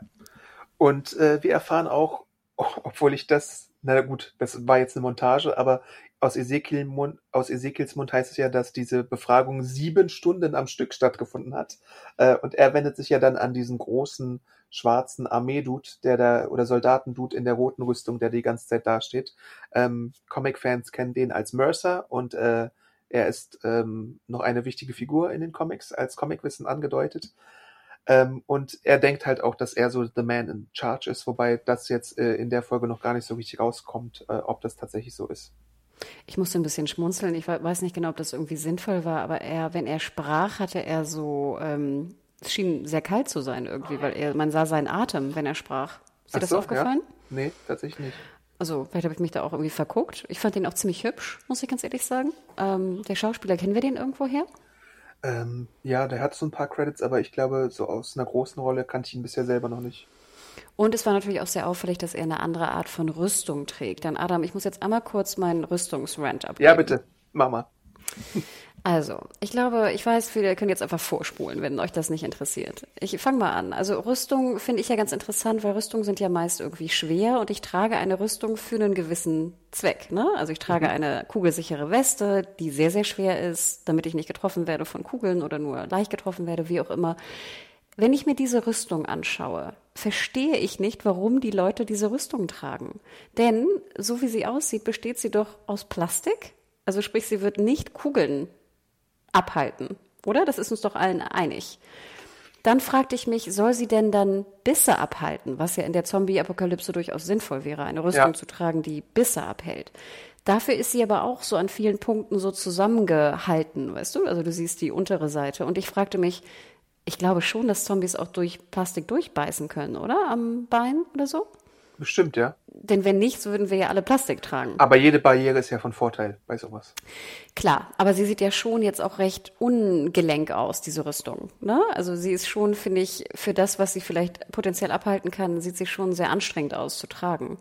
Und äh, wir erfahren auch, oh, obwohl ich das, na gut, das war jetzt eine Montage, aber aus, Ezekiel Mund, aus Ezekiels Mund heißt es ja, dass diese Befragung sieben Stunden am Stück stattgefunden hat. Äh, und er wendet sich ja dann an diesen großen schwarzen Armee-Dude, der da, oder Soldaten-Dude in der roten Rüstung, der die ganze Zeit dasteht. Ähm, Comic-Fans kennen den als Mercer und äh, er ist ähm, noch eine wichtige Figur in den Comics, als Comicwissen angedeutet. Ähm, und er denkt halt auch, dass er so the man in charge ist, wobei das jetzt äh, in der Folge noch gar nicht so richtig rauskommt, äh, ob das tatsächlich so ist. Ich musste ein bisschen schmunzeln. Ich we- weiß nicht genau, ob das irgendwie sinnvoll war, aber er, wenn er sprach, hatte er so, ähm, es schien sehr kalt zu sein irgendwie, weil er, man sah seinen Atem, wenn er sprach. Ist dir das so, aufgefallen? Ja? Nee, tatsächlich nicht. Also, vielleicht habe ich mich da auch irgendwie verguckt. Ich fand den auch ziemlich hübsch, muss ich ganz ehrlich sagen. Ähm, der Schauspieler, kennen wir den irgendwo her? Ähm, ja, der hat so ein paar Credits, aber ich glaube, so aus einer großen Rolle kannte ich ihn bisher selber noch nicht. Und es war natürlich auch sehr auffällig, dass er eine andere Art von Rüstung trägt. Dann, Adam, ich muss jetzt einmal kurz meinen Rüstungsrant abgeben. Ja, bitte, mach mal. Also, ich glaube, ich weiß, viele können jetzt einfach vorspulen, wenn euch das nicht interessiert. Ich fange mal an. Also Rüstung finde ich ja ganz interessant, weil Rüstungen sind ja meist irgendwie schwer und ich trage eine Rüstung für einen gewissen Zweck. Ne? Also ich trage eine kugelsichere Weste, die sehr, sehr schwer ist, damit ich nicht getroffen werde von Kugeln oder nur leicht getroffen werde, wie auch immer. Wenn ich mir diese Rüstung anschaue, verstehe ich nicht, warum die Leute diese Rüstung tragen. Denn so wie sie aussieht, besteht sie doch aus Plastik. Also sprich, sie wird nicht Kugeln abhalten, oder? Das ist uns doch allen einig. Dann fragte ich mich, soll sie denn dann Bisse abhalten, was ja in der Zombie-Apokalypse durchaus sinnvoll wäre, eine Rüstung Ja. zu tragen, die Bisse abhält. Dafür ist sie aber auch so an vielen Punkten so zusammengehalten, weißt du? Also du siehst die untere Seite. Und ich fragte mich, ich glaube schon, dass Zombies auch durch Plastik durchbeißen können, oder? Am Bein oder so? Bestimmt, ja. Denn wenn nicht, so würden wir ja alle Plastik tragen. Aber jede Barriere ist ja von Vorteil bei sowas. Klar, aber sie sieht ja schon jetzt auch recht ungelenk aus, diese Rüstung. Ne? Also sie ist schon, finde ich, für das, was sie vielleicht potenziell abhalten kann, sieht sie schon sehr anstrengend aus zu tragen.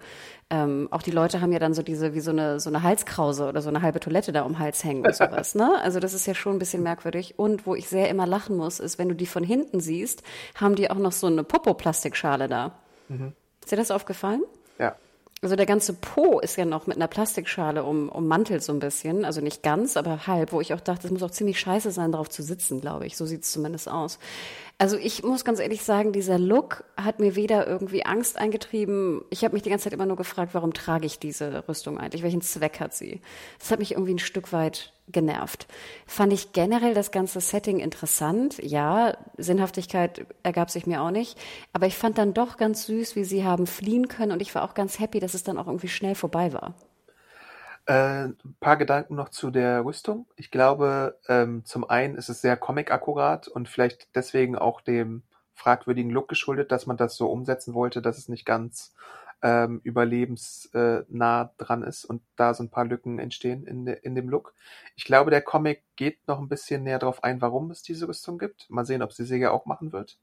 Ähm, auch die Leute haben ja dann so diese, wie so eine, so eine Halskrause oder so eine halbe Toilette da um den Hals hängen und sowas. Ne? Also das ist ja schon ein bisschen merkwürdig. Und wo ich sehr immer lachen muss, ist, wenn du die von hinten siehst, haben die auch noch so eine Popo-Plastikschale da. Ist dir das aufgefallen? Ja. Also der ganze Po ist ja noch mit einer Plastikschale um, ummantelt so ein bisschen. Also nicht ganz, aber halb, wo ich auch dachte, es muss auch ziemlich scheiße sein, darauf zu sitzen, glaube ich. So sieht es zumindest aus. Also ich muss ganz ehrlich sagen, dieser Look hat mir weder irgendwie Angst eingetrieben. Ich habe mich die ganze Zeit immer nur gefragt, warum trage ich diese Rüstung eigentlich? Welchen Zweck hat sie? Das hat mich irgendwie ein Stück weit genervt. Fand ich generell das ganze Setting interessant. Ja, Sinnhaftigkeit ergab sich mir auch nicht. Aber ich fand dann doch ganz süß, wie sie haben fliehen können. Und ich war auch ganz happy, dass es dann auch irgendwie schnell vorbei war. Äh, ein paar Gedanken noch zu der Rüstung. Ich glaube, ähm, zum einen ist es sehr comic-akkurat und vielleicht deswegen auch dem fragwürdigen Look geschuldet, dass man das so umsetzen wollte, dass es nicht ganz ähm, überlebensnah dran ist und da so ein paar Lücken entstehen in, de, in dem Look. Ich glaube, der Comic geht noch ein bisschen näher darauf ein, warum es diese Rüstung gibt. Mal sehen, ob sie sie ja auch machen wird.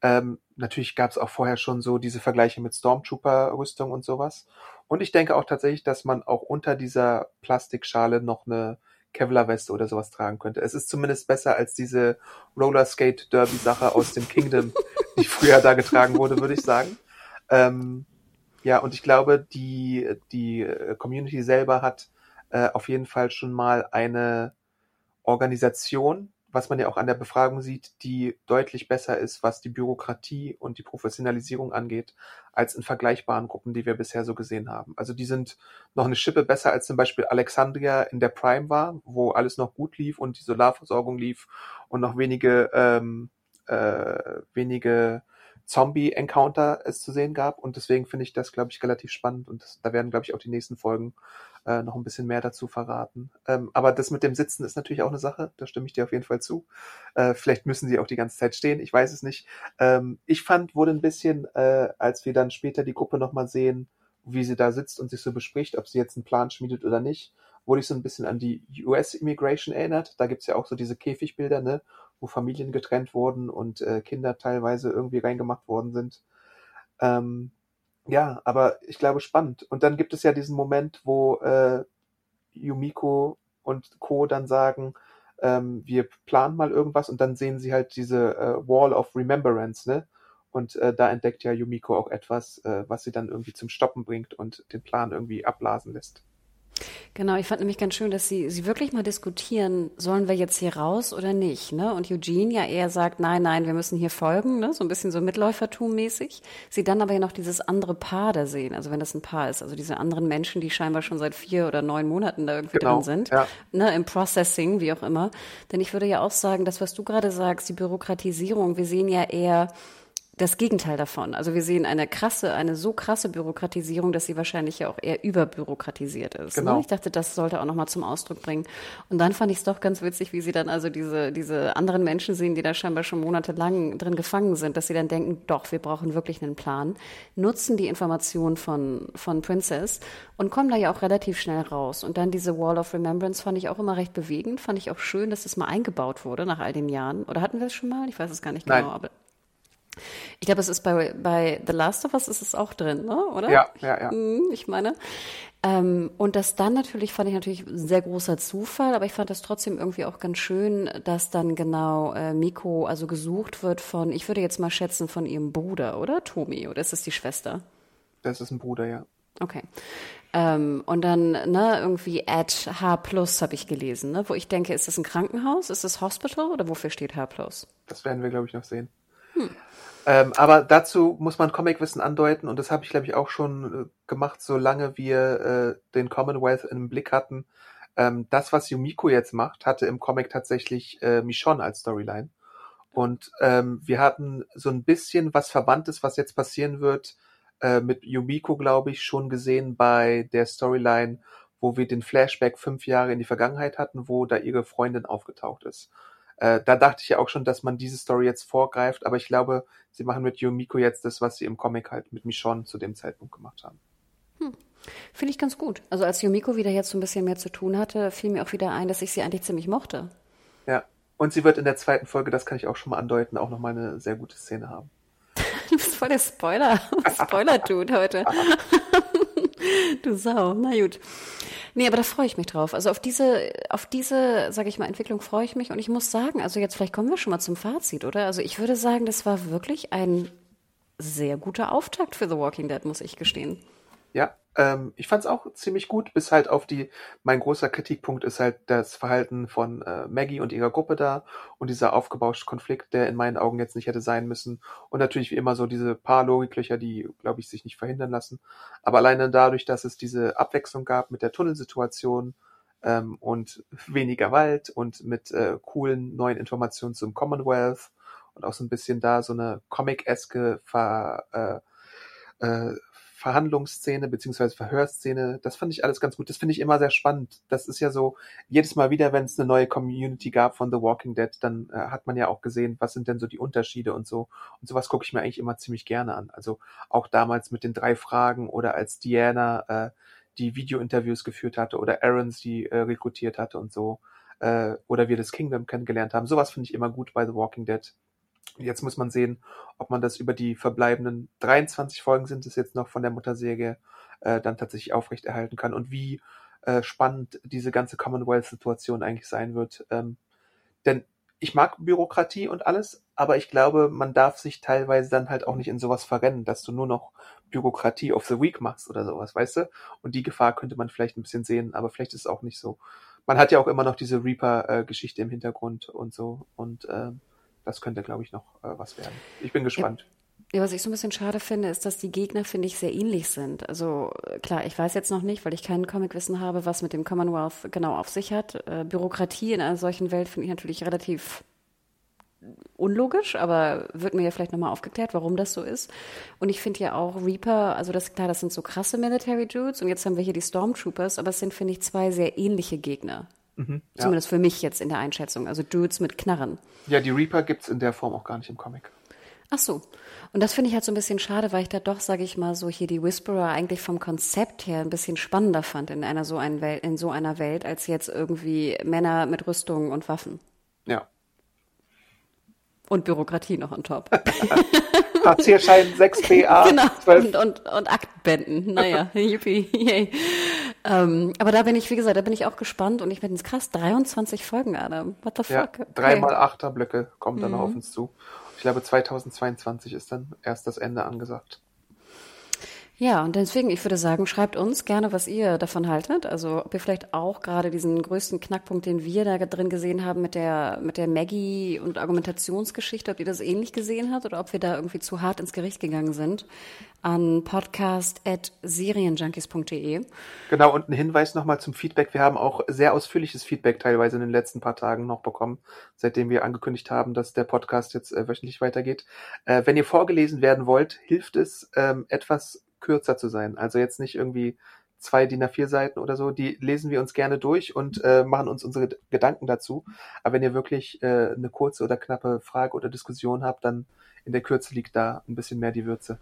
Ähm, natürlich gab es auch vorher schon so diese Vergleiche mit Stormtrooper-Rüstung und sowas. Und ich denke auch tatsächlich, dass man auch unter dieser Plastikschale noch eine Kevlar-Weste oder sowas tragen könnte. Es ist zumindest besser als diese Rollerskate-Derby-Sache aus dem Kingdom, die früher da getragen wurde, würde ich sagen. Ähm, ja, und ich glaube, die, die äh, Community selber hat äh, auf jeden Fall schon mal eine Organisation, was man ja auch an der Befragung sieht, die deutlich besser ist, was die Bürokratie und die Professionalisierung angeht, als in vergleichbaren Gruppen, die wir bisher so gesehen haben. Also die sind noch eine Schippe besser als zum Beispiel Alexandria in der Prime war, wo alles noch gut lief und die Solarversorgung lief und noch wenige ähm, äh, wenige Zombie-Encounter es zu sehen gab. Und deswegen finde ich das, glaube ich, relativ spannend. Und das, da werden, glaube ich, auch die nächsten Folgen äh, noch ein bisschen mehr dazu verraten. Ähm, aber das mit dem Sitzen ist natürlich auch eine Sache. Da stimme ich dir auf jeden Fall zu. Äh, vielleicht müssen sie auch die ganze Zeit stehen. Ich weiß es nicht. Ähm, ich fand, wurde ein bisschen, äh, als wir dann später die Gruppe nochmal sehen, wie sie da sitzt und sich so bespricht, ob sie jetzt einen Plan schmiedet oder nicht, wurde ich so ein bisschen an die US-Immigration erinnert. Da gibt's ja auch so diese Käfigbilder, ne, wo Familien getrennt wurden und äh, Kinder teilweise irgendwie reingemacht worden sind. Ähm, ja, aber ich glaube spannend. Und dann gibt es ja diesen Moment, wo äh, Yumiko und Co. dann sagen, ähm, wir planen mal irgendwas und dann sehen sie halt diese äh, Wall of Remembrance, ne? Und äh, da entdeckt ja Yumiko auch etwas, äh, was sie dann irgendwie zum Stoppen bringt und den Plan irgendwie abblasen lässt. Genau, ich fand nämlich ganz schön, dass sie, sie wirklich mal diskutieren, sollen wir jetzt hier raus oder nicht, ne? Und Eugene ja eher sagt, nein, nein, wir müssen hier folgen, ne? So ein bisschen so Mitläufertum-mäßig. Sie dann aber ja noch dieses andere Paar da sehen, also wenn das ein Paar ist, also diese anderen Menschen, die scheinbar schon seit vier oder neun Monaten da irgendwie genau, drin sind, ja. ne? Im Processing, wie auch immer. Denn ich würde ja auch sagen, das, was du gerade sagst, die Bürokratisierung, wir sehen ja eher, das Gegenteil davon. Also wir sehen eine krasse, eine so krasse Bürokratisierung, dass sie wahrscheinlich ja auch eher überbürokratisiert ist. Ne? Genau. Ne? Ich dachte, das sollte auch nochmal zum Ausdruck bringen. Und dann fand ich es doch ganz witzig, wie sie dann also diese, diese anderen Menschen sehen, die da scheinbar schon monatelang drin gefangen sind, dass sie dann denken, doch, wir brauchen wirklich einen Plan, nutzen die Information von, von Princess und kommen da ja auch relativ schnell raus. Und dann diese Wall of Remembrance fand ich auch immer recht bewegend, fand ich auch schön, dass das mal eingebaut wurde nach all den Jahren. Oder hatten wir es schon mal? Ich weiß es gar nicht genau, Nein. aber ich glaube, es ist bei, bei The Last of Us ist es auch drin, ne? oder? Ja, ja, ja. Hm, ich meine. Ähm, und das dann natürlich fand ich natürlich ein sehr großer Zufall, aber ich fand das trotzdem irgendwie auch ganz schön, dass dann genau äh, Miko also gesucht wird von, ich würde jetzt mal schätzen, von ihrem Bruder, oder? Tomi, oder ist es die Schwester? Das ist ein Bruder, ja. Okay. Ähm, und dann, ne, irgendwie at H plus habe ich gelesen, ne, wo ich denke, ist das ein Krankenhaus? Ist das Hospital oder wofür steht H plus? Das werden wir, glaube ich, noch sehen. Hm. Ähm, aber dazu muss man Comicwissen andeuten und das habe ich, glaube ich, auch schon äh, gemacht, solange wir äh, den Commonwealth im Blick hatten. Ähm, das, was Yumiko jetzt macht, hatte im Comic tatsächlich äh, Michonne als Storyline. Und ähm, wir hatten so ein bisschen was Verwandtes, was jetzt passieren wird, äh, mit Yumiko, glaube ich, schon gesehen bei der Storyline, wo wir den Flashback fünf Jahre in die Vergangenheit hatten, wo da ihre Freundin aufgetaucht ist. Äh, da dachte ich ja auch schon, dass man diese Story jetzt vorgreift, aber ich glaube, sie machen mit Yumiko jetzt das, was sie im Comic halt mit Michonne zu dem Zeitpunkt gemacht haben. Hm. Finde ich ganz gut. Also als Yumiko wieder jetzt so ein bisschen mehr zu tun hatte, fiel mir auch wieder ein, dass ich sie eigentlich ziemlich mochte. Ja. Und sie wird in der zweiten Folge, das kann ich auch schon mal andeuten, auch nochmal eine sehr gute Szene haben. du bist voll der Spoiler. Spoiler-Dude heute. du Sau. Na gut. Nee, aber da freue ich mich drauf. Also auf diese, auf diese, sage ich mal, Entwicklung freue ich mich. Und ich muss sagen, also jetzt vielleicht kommen wir schon mal zum Fazit, oder? Also ich würde sagen, das war wirklich ein sehr guter Auftakt für The Walking Dead, muss ich gestehen. Ja, ähm, ich fand es auch ziemlich gut, bis halt auf die, mein großer Kritikpunkt ist halt das Verhalten von äh, Maggie und ihrer Gruppe da und dieser aufgebauschte Konflikt, der in meinen Augen jetzt nicht hätte sein müssen. Und natürlich wie immer so diese paar Logiklöcher, die, glaube ich, sich nicht verhindern lassen. Aber alleine dadurch, dass es diese Abwechslung gab mit der Tunnelsituation, ähm, und weniger Wald und mit äh, coolen neuen Informationen zum Commonwealth und auch so ein bisschen da so eine Comic-eske Ver, äh, äh, Verhandlungsszene beziehungsweise Verhörszene, das fand ich alles ganz gut. Das finde ich immer sehr spannend. Das ist ja so, jedes Mal wieder, wenn es eine neue Community gab von The Walking Dead, dann äh, hat man ja auch gesehen, was sind denn so die Unterschiede und so. Und sowas gucke ich mir eigentlich immer ziemlich gerne an. Also auch damals mit den drei Fragen oder als Diana äh, die Video-Interviews geführt hatte oder Aaron sie äh, rekrutiert hatte und so. Äh, oder wir das Kingdom kennengelernt haben. Sowas finde ich immer gut bei The Walking Dead. Jetzt muss man sehen, ob man das über die verbleibenden 23 Folgen sind es jetzt noch von der Mutterserie äh, dann tatsächlich aufrechterhalten kann und wie äh, spannend diese ganze Commonwealth-Situation eigentlich sein wird. Ähm, denn ich mag Bürokratie und alles, aber ich glaube, man darf sich teilweise dann halt auch nicht in sowas verrennen, dass du nur noch Bürokratie of the Week machst oder sowas, weißt du? Und die Gefahr könnte man vielleicht ein bisschen sehen, aber vielleicht ist es auch nicht so. Man hat ja auch immer noch diese Reaper-Geschichte äh, im Hintergrund und so und äh, das könnte, glaube ich, noch äh, was werden. Ich bin gespannt. Ja. was ich so ein bisschen schade finde, ist, dass die Gegner, finde ich, sehr ähnlich sind. Also klar, ich weiß jetzt noch nicht, weil ich kein Comicwissen habe, was mit dem Commonwealth genau auf sich hat. Äh, Bürokratie in einer solchen Welt finde ich natürlich relativ unlogisch, aber wird mir ja vielleicht nochmal aufgeklärt, warum das so ist. Und ich finde ja auch Reaper, also das klar, das sind so krasse Military Dudes und jetzt haben wir hier die Stormtroopers, aber es sind, finde ich, zwei sehr ähnliche Gegner. Mhm, ja. Zumindest für mich jetzt in der Einschätzung. Also Dudes mit Knarren. Ja, die Reaper gibt es in der Form auch gar nicht im Comic. Ach so. Und das finde ich halt so ein bisschen schade, weil ich da doch, sage ich mal, so hier die Whisperer eigentlich vom Konzept her ein bisschen spannender fand in einer so, einen Welt, in so einer Welt, als jetzt irgendwie Männer mit Rüstungen und Waffen. Ja. Und Bürokratie noch on top. Passierschein 6BA. Genau. 12. Und, und, und Aktbänden. Naja, yippie. Yay. Ähm, aber da bin ich, wie gesagt, da bin ich auch gespannt und ich bin krass, 23 Folgen, Adam. What the fuck? Ja, okay. Dreimal Achterblöcke kommen dann mhm. auf uns zu. Ich glaube, 2022 ist dann erst das Ende angesagt. Ja, und deswegen, ich würde sagen, schreibt uns gerne, was ihr davon haltet. Also ob ihr vielleicht auch gerade diesen größten Knackpunkt, den wir da drin gesehen haben mit der, mit der Maggie und Argumentationsgeschichte, ob ihr das ähnlich gesehen habt oder ob wir da irgendwie zu hart ins Gericht gegangen sind an podcast.serienjunkies.de. Genau, und ein Hinweis nochmal zum Feedback. Wir haben auch sehr ausführliches Feedback teilweise in den letzten paar Tagen noch bekommen, seitdem wir angekündigt haben, dass der Podcast jetzt äh, wöchentlich weitergeht. Äh, wenn ihr vorgelesen werden wollt, hilft es, ähm, etwas kürzer zu sein. Also jetzt nicht irgendwie zwei DIN A4 Seiten oder so, die lesen wir uns gerne durch und äh, machen uns unsere Gedanken dazu. Aber wenn ihr wirklich äh, eine kurze oder knappe Frage oder Diskussion habt, dann in der Kürze liegt da ein bisschen mehr die Würze.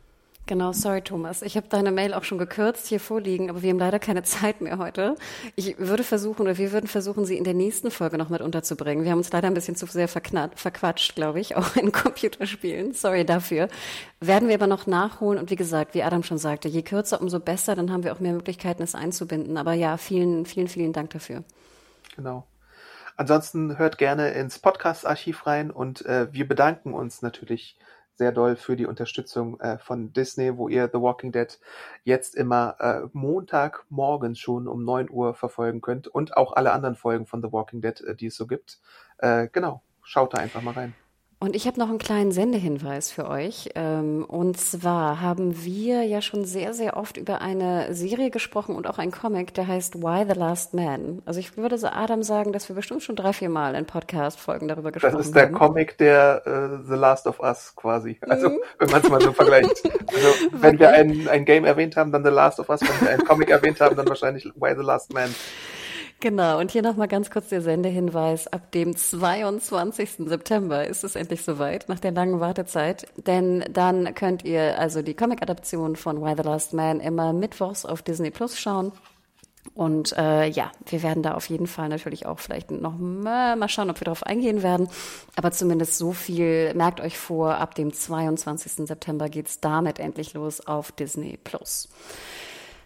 Genau, sorry Thomas. Ich habe deine Mail auch schon gekürzt hier vorliegen, aber wir haben leider keine Zeit mehr heute. Ich würde versuchen, oder wir würden versuchen, sie in der nächsten Folge noch mit unterzubringen. Wir haben uns leider ein bisschen zu sehr verquatscht, glaube ich, auch in Computerspielen. Sorry dafür. Werden wir aber noch nachholen und wie gesagt, wie Adam schon sagte, je kürzer, umso besser, dann haben wir auch mehr Möglichkeiten, es einzubinden. Aber ja, vielen, vielen, vielen Dank dafür. Genau. Ansonsten hört gerne ins Podcast-Archiv rein und äh, wir bedanken uns natürlich sehr doll für die Unterstützung äh, von Disney, wo ihr The Walking Dead jetzt immer äh, Montagmorgens schon um 9 Uhr verfolgen könnt und auch alle anderen Folgen von The Walking Dead, äh, die es so gibt. Äh, genau, schaut da einfach mal rein. Und ich habe noch einen kleinen Sendehinweis für euch. Ähm, und zwar haben wir ja schon sehr, sehr oft über eine Serie gesprochen und auch ein Comic, der heißt Why the Last Man. Also ich würde so Adam sagen, dass wir bestimmt schon drei, vier Mal in Podcast-Folgen darüber gesprochen haben. Das ist der haben. Comic der uh, The Last of Us quasi. Also mhm. wenn man es mal so vergleicht. Also wenn wir ein, ein Game erwähnt haben, dann The Last of Us. Wenn wir ein Comic erwähnt haben, dann wahrscheinlich Why the Last Man. Genau, und hier nochmal ganz kurz der Sendehinweis. Ab dem 22. September ist es endlich soweit, nach der langen Wartezeit. Denn dann könnt ihr also die Comic-Adaption von Why the Last Man immer mittwochs auf Disney Plus schauen. Und äh, ja, wir werden da auf jeden Fall natürlich auch vielleicht noch mal, mal schauen, ob wir darauf eingehen werden. Aber zumindest so viel, merkt euch vor, ab dem 22. September geht's damit endlich los auf Disney Plus.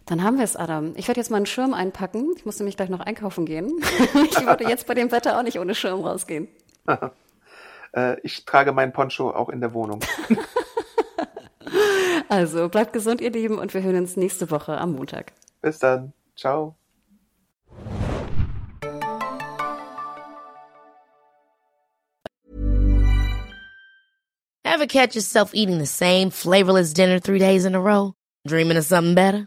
Dann haben wir es, Adam. Ich werde jetzt mal einen Schirm einpacken. Ich muss nämlich gleich noch einkaufen gehen. ich würde jetzt bei dem Wetter auch nicht ohne Schirm rausgehen. Äh, ich trage meinen Poncho auch in der Wohnung. also bleibt gesund, ihr Lieben, und wir hören uns nächste Woche am Montag. Bis dann. Ciao. Ever catch yourself eating the same flavorless dinner three days in a row? Dreaming of something better?